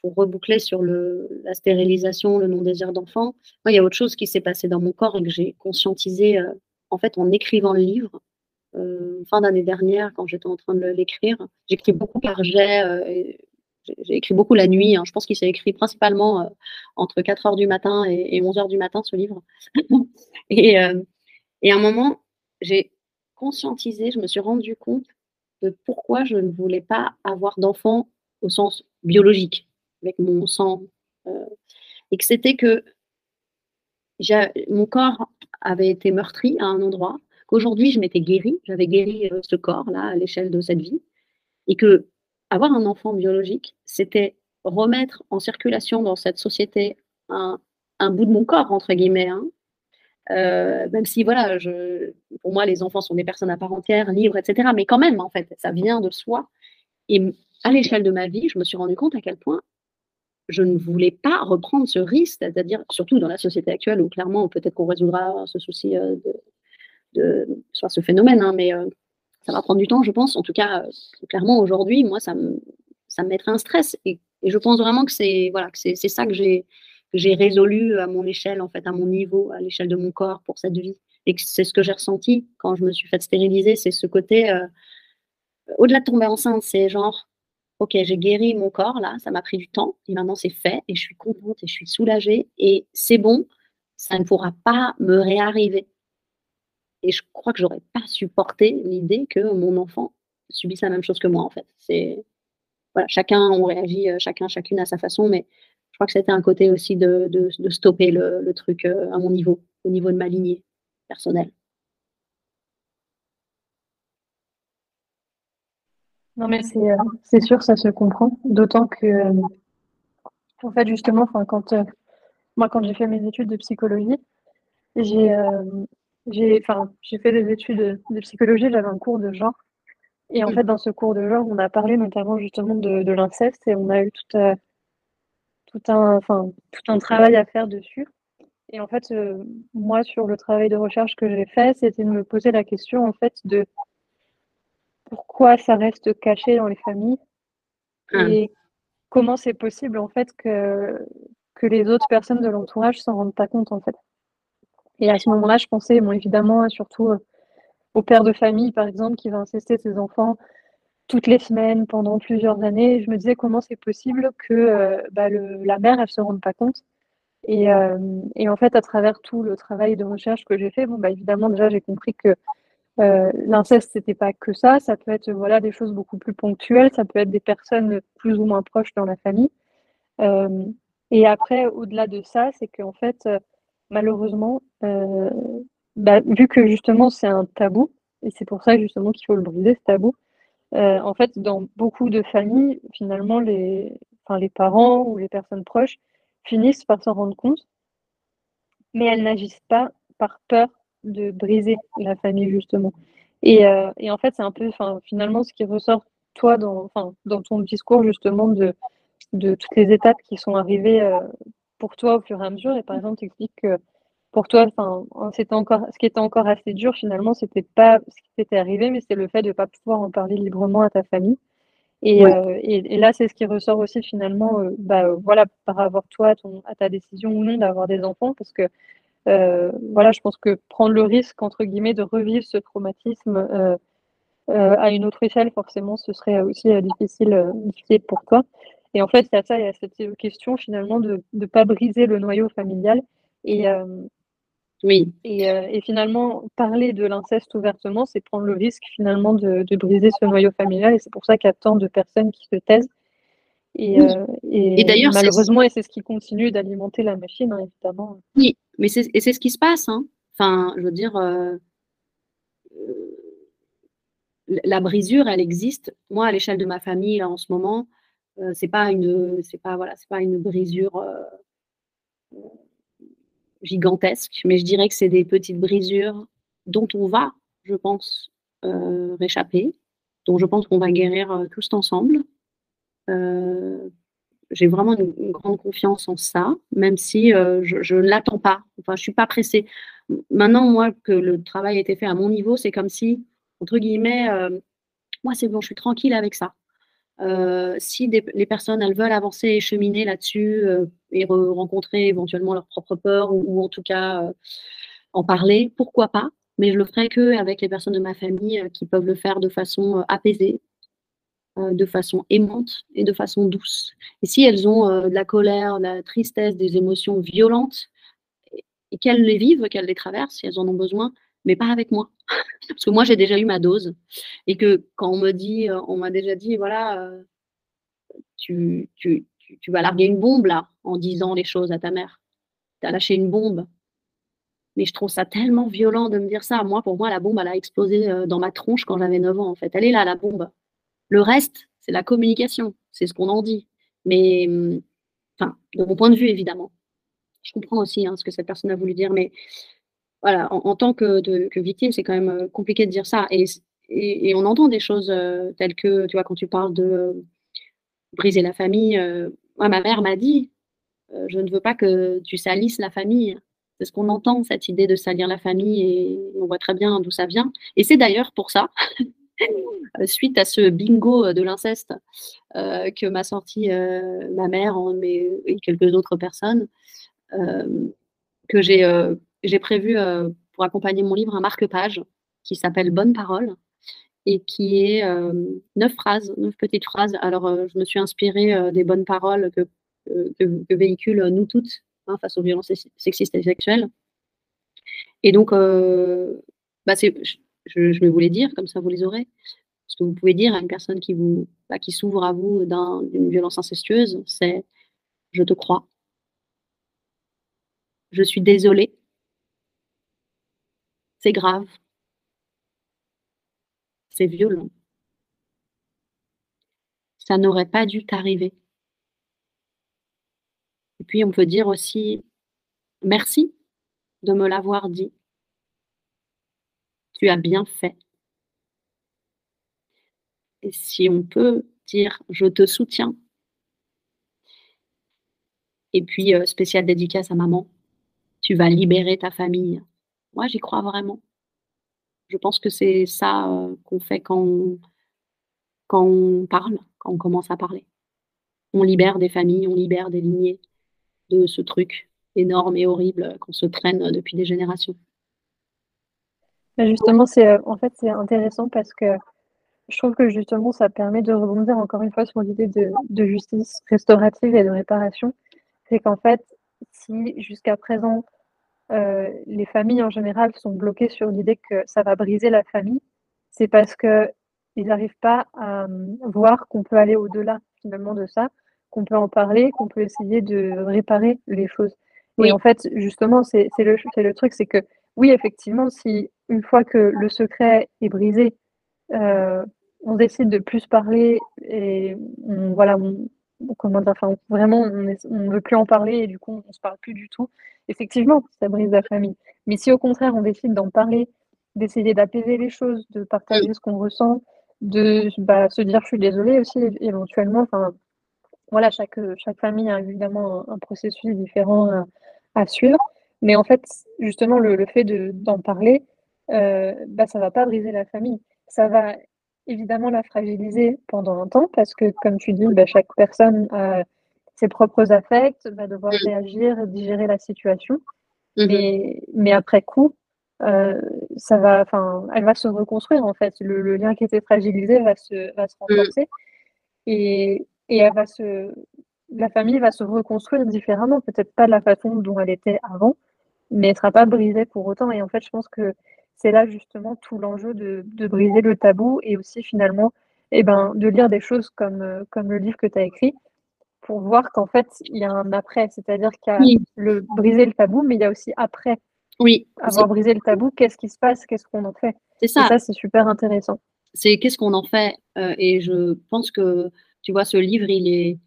pour reboucler sur le, la stérilisation, le non-désir d'enfant, il y a autre chose qui s'est passé dans mon corps et que j'ai conscientisé en fait en écrivant le livre. fin d'année dernière, quand j'étais en train de l'écrire, j'écris beaucoup par jet j'ai écrit beaucoup la nuit. Hein. Je pense qu'il s'est écrit principalement euh, entre 4 heures du matin et, 11 heures du matin, ce livre. et, euh, et, à un moment, j'ai conscientisé, je me suis rendu compte de pourquoi je ne voulais pas avoir d'enfant au sens biologique, avec mon sang. Euh, et que c'était que mon corps avait été meurtri à un endroit, qu'aujourd'hui je m'étais guérie, j'avais guéri ce corps-là à l'échelle de cette vie, et que avoir un enfant biologique, c'était remettre en circulation dans cette société un, bout de mon corps, entre guillemets. Hein. Euh, même si, voilà, pour moi, les enfants sont des personnes à part entière, libres, etc. Mais quand même, en fait, ça vient de soi. Et à l'échelle de ma vie, je me suis rendu compte à quel point je ne voulais pas reprendre ce risque, c'est-à-dire surtout dans la société actuelle où clairement peut-être qu'on résoudra ce souci euh, de, ce phénomène, hein, mais euh, ça va prendre du temps, je pense. En tout cas, clairement aujourd'hui, moi, ça me, ça me mettrait un stress. Et, je pense vraiment que c'est voilà, ça que j'ai j'ai résolu à mon échelle, en fait, à mon niveau, à l'échelle de mon corps pour cette vie. Et c'est ce que j'ai ressenti quand je me suis fait stériliser, c'est ce côté, euh, au-delà de tomber enceinte, c'est genre, ok, j'ai guéri mon corps, là, ça m'a pris du temps, et maintenant c'est fait, et je suis contente, et je suis soulagée, et c'est bon, ça ne pourra pas me réarriver. Et je crois que j'aurais pas supporté l'idée que mon enfant subisse la même chose que moi, en fait. C'est voilà, chacun, on réagit, euh, chacun, chacune à sa façon, mais je crois que c'était un côté aussi de, stopper le, truc euh, à mon niveau, au niveau de ma lignée personnelle. Non, mais c'est, euh, sûr, ça se comprend. D'autant que, en fait, justement, quand, moi, quand j'ai fait mes études de psychologie, j'ai, j'ai fait des études de psychologie, j'avais un cours de genre. Et en fait, dans ce cours de genre, on a parlé notamment justement de, l'inceste et on a eu tout, euh, tout, un, enfin, tout un travail à faire dessus. Et en fait, euh, moi, sur le travail de recherche que j'ai fait, c'était de me poser la question en fait de pourquoi ça reste caché dans les familles ah. et comment c'est possible en fait que, que les autres personnes de l'entourage s'en rendent pas compte en fait. Et à ce moment-là, je pensais, bon, évidemment, surtout euh, au père de famille, par exemple, qui va incester ses enfants toutes les semaines pendant plusieurs années. Je me disais comment c'est possible que euh, bah, la mère, elle se rende pas compte? Euh, et, en fait, à travers tout le travail de recherche que j'ai fait, bon, bah, évidemment, déjà, j'ai compris que l'inceste, c'était pas que ça. Ça peut être voilà, des choses beaucoup plus ponctuelles. Ça peut être des personnes plus ou moins proches dans la famille. et après, au-delà de ça, c'est qu'en fait, malheureusement, bah, vu que justement c'est un tabou, et c'est pour ça justement qu'il faut le briser, ce tabou, euh, en fait, dans beaucoup de familles, finalement, les, parents ou les personnes proches finissent par s'en rendre compte, mais elles n'agissent pas par peur de briser la famille, justement. Et, euh, en fait, c'est un peu, finalement, ce qui ressort, toi, dans, ton discours, justement, de, toutes les étapes qui sont arrivées euh, pour toi au fur et à mesure. Et par exemple, tu expliques que pour toi, c'était encore, ce qui était encore assez dur finalement, c'était pas ce qui t'était arrivé, mais c'est le fait de ne pas pouvoir en parler librement à ta famille. Et, euh, et, là, c'est ce qui ressort aussi finalement, euh, bah, voilà, par avoir toi à, ton, à ta décision ou non d'avoir des enfants, parce que euh, voilà, je pense que prendre le risque entre guillemets de revivre ce traumatisme à une autre échelle, forcément, ce serait aussi difficile, difficile pour toi. Et en fait, il y a ça, il y a cette question finalement de ne pas briser le noyau familial. Et, oui. Euh, et, finalement, parler de l'inceste ouvertement, c'est prendre le risque finalement de, briser ce noyau familial. Et c'est pour ça qu'il y a tant de personnes qui se taisent. Et, euh, d'ailleurs, malheureusement, et c'est ce qui continue d'alimenter la machine, hein, évidemment. Oui, mais c'est, et c'est ce qui se passe. Hein. Enfin, je veux dire, euh, la brisure, elle existe. Moi, à l'échelle de ma famille, en ce moment, c'est pas une, c'est pas voilà, c'est pas une brisure gigantesques, mais je dirais que c'est des petites brisures dont on va, je pense, euh, réchapper, dont je pense qu'on va guérir euh, tous ensemble. Euh, j'ai vraiment une, grande confiance en ça, même si je, ne l'attends pas. Enfin, je suis pas pressée. Maintenant, moi, que le travail a été fait à mon niveau, c'est comme si, entre guillemets, moi, c'est bon, je suis tranquille avec ça. Euh, si les personnes elles veulent avancer et cheminer là-dessus euh, et rencontrer éventuellement leur propre peur ou, en tout cas euh, en parler, pourquoi pas Mais je le ferai que avec les personnes de ma famille qui peuvent le faire de façon apaisée, de façon aimante et de façon douce. Et si elles ont de la colère, de la tristesse, des émotions violentes et qu'elles les vivent, qu'elles les traversent, si elles en ont besoin, mais pas avec moi. Parce que moi, j'ai déjà eu ma dose. Et que quand on me dit, euh, on m'a déjà dit, voilà, euh, tu, tu, tu, vas larguer une bombe là, en disant les choses à ta mère. Tu as lâché une bombe. Mais je trouve ça tellement violent de me dire ça. Moi, pour moi, la bombe, elle a explosé euh, dans ma tronche quand j'avais 9 ans, en fait. Elle est là, la bombe. Le reste, c'est la communication. C'est ce qu'on en dit. Mais, hum, enfin, de mon point de vue, évidemment. Je comprends aussi hein, ce que cette personne a voulu dire, mais voilà, en, tant que, victime, c'est quand même euh, compliqué de dire ça. Et, et, on entend des choses euh, telles que, tu vois, quand tu parles de euh, briser la famille, ma mère m'a dit, je ne veux pas que tu salisses la famille. C'est ce qu'on entend, cette idée de salir la famille, et on voit très bien d'où ça vient. Et c'est d'ailleurs pour ça, suite à ce bingo de l'inceste que m'a sorti ma mère et quelques autres personnes, que j'ai j'ai prévu euh, pour accompagner mon livre un marque-page qui s'appelle Bonne parole et qui est euh, neuf phrases, neuf petites phrases. Alors, euh, je me suis inspirée des bonnes paroles que, véhiculent nous toutes hein, face aux violences sexistes et sexuelles. Et donc, bah, je, je, vais vous les dire, comme ça vous les aurez. Ce que vous pouvez dire à une personne qui, vous, bah, qui s'ouvre à vous d'une violence incestueuse, c'est Je te crois. Je suis désolée c'est grave. C'est violent. Ça n'aurait pas dû t'arriver. Et puis on peut dire aussi merci de me l'avoir dit. Tu as bien fait. Et si on peut dire je te soutiens. Et puis euh, spécial dédicace à maman. Tu vas libérer ta famille. Moi, j'y crois vraiment. Je pense que c'est ça euh, qu'on fait quand on, quand on parle, quand on commence à parler. On libère des familles, on libère des lignées de ce truc énorme et horrible qu'on se traîne depuis des générations. Justement, c'est euh, en fait c'est intéressant parce que je trouve que justement ça permet de rebondir encore une fois sur l'idée de, de justice restaurative et de réparation. C'est qu'en fait, si jusqu'à présent euh, les familles en général sont bloquées sur l'idée que ça va briser la famille, c'est parce qu'ils n'arrivent pas à euh, voir qu'on peut aller au-delà finalement de ça, qu'on peut en parler, qu'on peut essayer de réparer les choses. Et en fait, justement, c'est le, le truc, c'est que oui, effectivement, si une fois que le secret est brisé, euh, on décide de plus parler et on, voilà, comment dire, enfin, vraiment, on ne veut plus en parler et du coup, on ne se parle plus du tout effectivement, ça brise la famille. Mais si au contraire, on décide d'en parler, d'essayer d'apaiser les choses, de partager ce qu'on ressent, de bah, se dire je suis désolée aussi éventuellement. Enfin, voilà, chaque, chaque famille a évidemment un, processus différent à, suivre. Mais en fait, justement, le, fait d'en parler, euh, bah, ça ne va pas briser la famille. Ça va évidemment la fragiliser pendant un temps parce que, comme tu dis, bah, chaque personne a ses propres affects, va devoir mm. réagir, digérer la situation. Mm-hmm. Mais, mais après coup, euh, ça va, enfin, elle va se reconstruire en fait. Le, lien qui était fragilisé va se, va se mm. renforcer et, et elle va se, la famille va se reconstruire différemment, peut-être pas de la façon dont elle était avant, mais elle sera pas brisée pour autant. Et en fait, je pense que c'est là justement tout l'enjeu de, de, briser le tabou et aussi finalement, eh ben, de lire des choses comme, comme le livre que tu as écrit, pour voir qu'en fait, il y a un après. C'est-à-dire qu'il y a le briser le tabou, mais il y a aussi après. Oui. Avoir brisé le tabou, qu'est-ce qui se passe Qu'est-ce qu'on en fait? C'est ça. Et ça, c'est super intéressant. C'est qu'est-ce qu'on en fait euh, Et je pense que, tu vois, ce livre, il, est,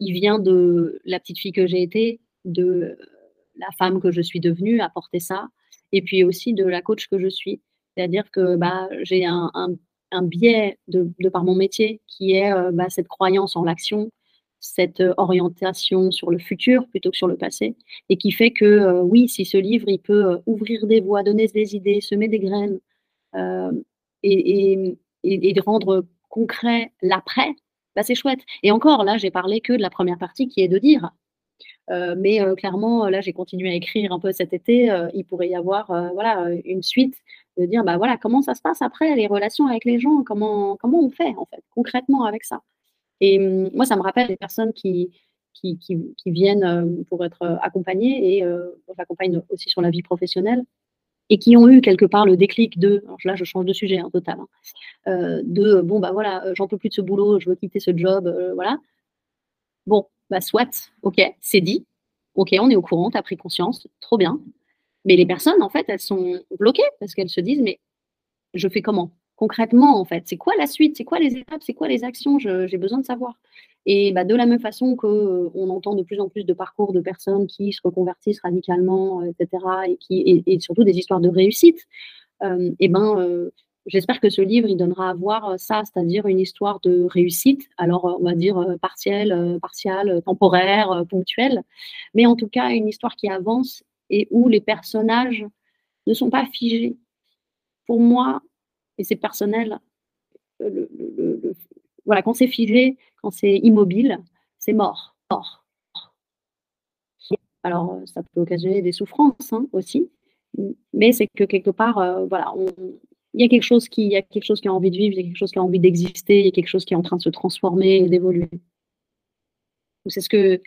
il vient de la petite fille que j'ai été, de la femme que je suis devenue, apporter ça, et puis aussi de la coach que je suis. C'est-à-dire que bah, j'ai un, biais de, par mon métier qui est euh, bah, cette croyance en l'action, cette euh, orientation sur le futur plutôt que sur le passé, et qui fait que euh, oui, si ce livre, il peut ouvrir des voies, donner des idées, semer des graines, et, et, rendre concret l'après, bah, c'est chouette. Et encore, là, j'ai parlé que de la première partie qui est de dire. Mais clairement, là, j'ai continué à écrire un peu cet été. il pourrait y avoir voilà, une suite de dire bah, voilà, comment ça se passe après, les relations avec les gens, comment, comment on fait en fait, concrètement avec ça? Et hum, moi, ça me rappelle des personnes qui, qui, qui, viennent euh, pour être euh, accompagnées et euh, j'accompagne aussi sur la vie professionnelle. et qui ont eu quelque part le déclic de, là je change de sujet en hein, total, hein, euh, de bon bah voilà, j'en peux plus de ce boulot, je veux quitter ce job, voilà. Bon, soit, ok, c'est dit, ok, on est au courant, tu as pris conscience, trop bien. Mais les personnes, en fait, elles sont bloquées parce qu'elles se disent, mais je fais comment? Concrètement, en fait, c'est quoi la suite? C'est quoi les étapes? C'est quoi les actions? J'ai besoin de savoir. Et bah, de la même façon qu'on euh, entend de plus en plus de parcours de personnes qui se reconvertissent radicalement, euh, etc., et, qui, et, surtout des histoires de réussite, euh, et ben, j'espère que ce livre, il donnera à voir ça, c'est-à-dire une histoire de réussite, alors on va dire partielle, partiale, temporaire, ponctuelle, mais en tout cas une histoire qui avance et où les personnages ne sont pas figés. Pour moi, et c'est personnel, voilà, quand c'est figé, quand c'est immobile, c'est mort, mort. Alors, ça peut occasionner des souffrances hein, aussi, mais c'est que quelque part, euh, voilà, il y a quelque chose qui, il y a quelque chose qui a envie de vivre, il y a quelque chose qui a envie d'exister, il y a quelque chose qui est en train de se transformer et d'évoluer. C'est ce que,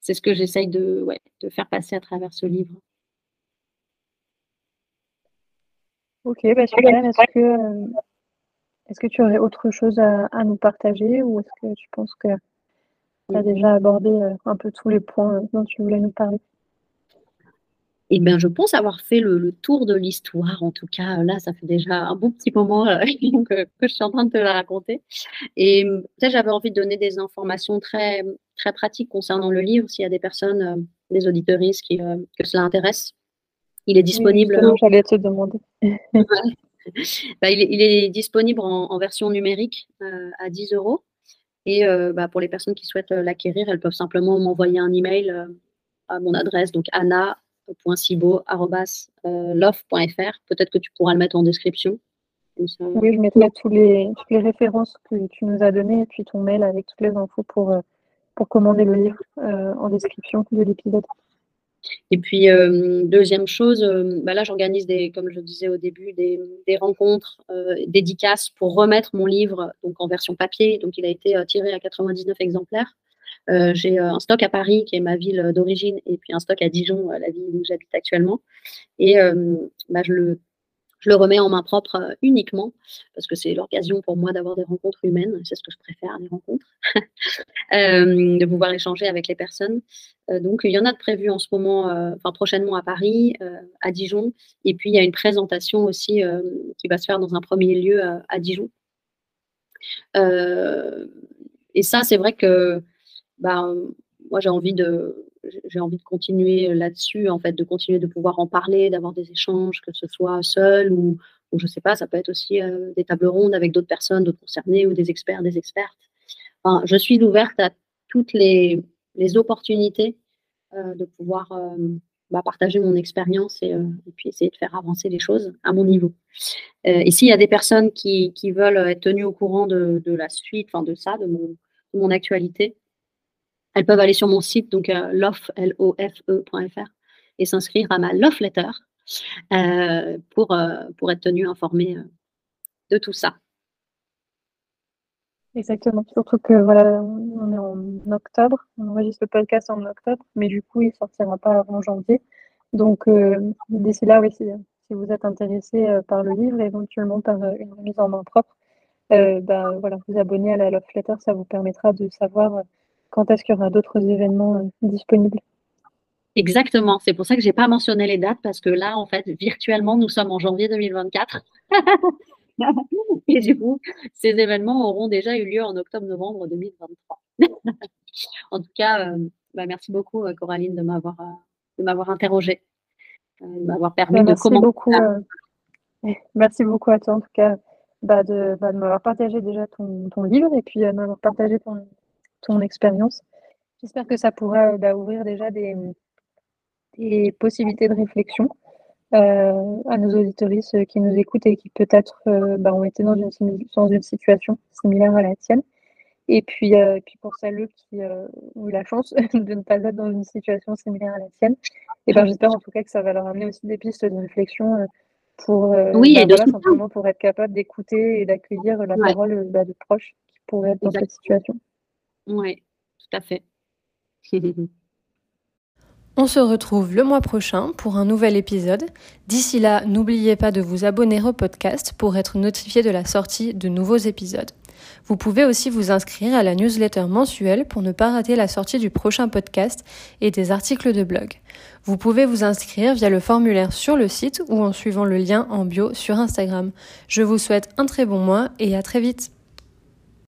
c'est ce que j'essaye de, ouais, de faire passer à travers ce livre. Ok, bah super. Est-ce que, euh, est-ce que tu aurais autre chose à, nous partager ou est-ce que tu penses que tu as déjà abordé euh, un peu tous les points euh, dont tu voulais nous parler? Eh bien, je pense avoir fait le, tour de l'histoire. En tout cas, là, ça fait déjà un bon petit moment que, je suis en train de te la raconter. Et peut-être j'avais envie de donner des informations très, très pratiques concernant le livre, s'il y a des personnes, des auditeuristes qui, que cela intéresse. Il est disponible. Oui, J'allais te demander. Bah, il, est, disponible en, version numérique euh, à 10 euros. Et euh, bah, pour les personnes qui souhaitent euh, l'acquérir, elles peuvent simplement m'envoyer un email à mon adresse, donc anna.cibo.love.fr. Peut-être que tu pourras le mettre en description. Oui, je mettrai tous les, toutes les références que tu nous as données et puis ton mail avec toutes les infos pour, pour commander le livre en description de l'épisode. Et puis, euh, deuxième chose, euh, bah là, j'organise, des, comme je disais au début, des, rencontres euh, dédicaces pour remettre mon livre donc en version papier. Donc, il a été tiré à 99 exemplaires. J'ai un stock à Paris, qui est ma ville d'origine, et puis un stock à Dijon, la ville où j'habite actuellement. Et bah, je le je le remets en main propre euh, uniquement parce que c'est l'occasion pour moi d'avoir des rencontres humaines. C'est ce que je préfère, les rencontres, euh, de pouvoir échanger avec les personnes. Euh, donc, il y en a de prévues en ce moment, enfin prochainement à Paris, à Dijon. Et puis, il y a une présentation aussi qui va se faire dans un premier lieu à Dijon. et ça, c'est vrai que bah, moi, j'ai envie de, j'ai envie de continuer là-dessus, en fait, de continuer de pouvoir en parler, d'avoir des échanges, que ce soit seul ou, ou je sais pas, ça peut être aussi euh, des tables rondes avec d'autres personnes, d'autres concernés ou des experts, des expertes. Je suis ouverte à toutes les, les opportunités euh, de pouvoir euh, bah, partager mon expérience et, et, puis essayer de faire avancer les choses à mon niveau. et s'il y a des personnes qui, qui, veulent être tenues au courant de, de la suite, enfin de ça, de mon, de mon actualité, elles peuvent aller sur mon site, donc euh, lof.fr, et s'inscrire à ma Love Letter euh, pour, euh, pour être tenu informée de tout ça. Exactement. Surtout que voilà, on est en octobre, on enregistre le podcast en octobre, mais du coup, il ne sortira pas avant janvier. Donc, d'ici là, oui, si, vous êtes intéressé par le livre, éventuellement par une remise en main propre, ben, voilà, vous abonner à la Love Letter, ça vous permettra de savoir quand est-ce qu'il y aura d'autres événements euh, disponibles Exactement, c'est pour ça que je n'ai pas mentionné les dates parce que là, en fait, virtuellement, nous sommes en janvier 2024. Et du coup, ces événements auront déjà eu lieu en octobre-novembre 2023. en tout cas, euh, bah, merci beaucoup, euh, Coraline, de m'avoir de m'avoir interrogée, de m'avoir permis bah, de commenter. Beaucoup, merci beaucoup à toi, en tout cas, bah, de, de m'avoir partagé déjà ton, ton livre et puis de m'avoir partagé ton, ton expérience. J'espère que ça pourra bah, ouvrir déjà des, possibilités de réflexion euh, à nos auditoristes qui nous écoutent et qui peut-être euh, bah, ont été dans une, dans une situation similaire à la tienne. Et puis, euh, puis pour celles qui ont eu la chance de ne pas être dans une situation similaire à la tienne, et ben, j'espère en tout cas que ça va leur amener aussi des pistes de réflexion pour, oui, bah, simplement pour être capable d'écouter et d'accueillir la parole de proches qui pourraient être dans cette situation. Oui, tout à fait. On se retrouve le mois prochain pour un nouvel épisode. D'ici là, n'oubliez pas de vous abonner au podcast pour être notifié de la sortie de nouveaux épisodes. Vous pouvez aussi vous inscrire à la newsletter mensuelle pour ne pas rater la sortie du prochain podcast et des articles de blog. Vous pouvez vous inscrire via le formulaire sur le site ou en suivant le lien en bio sur Instagram. Je vous souhaite un très bon mois et à très vite.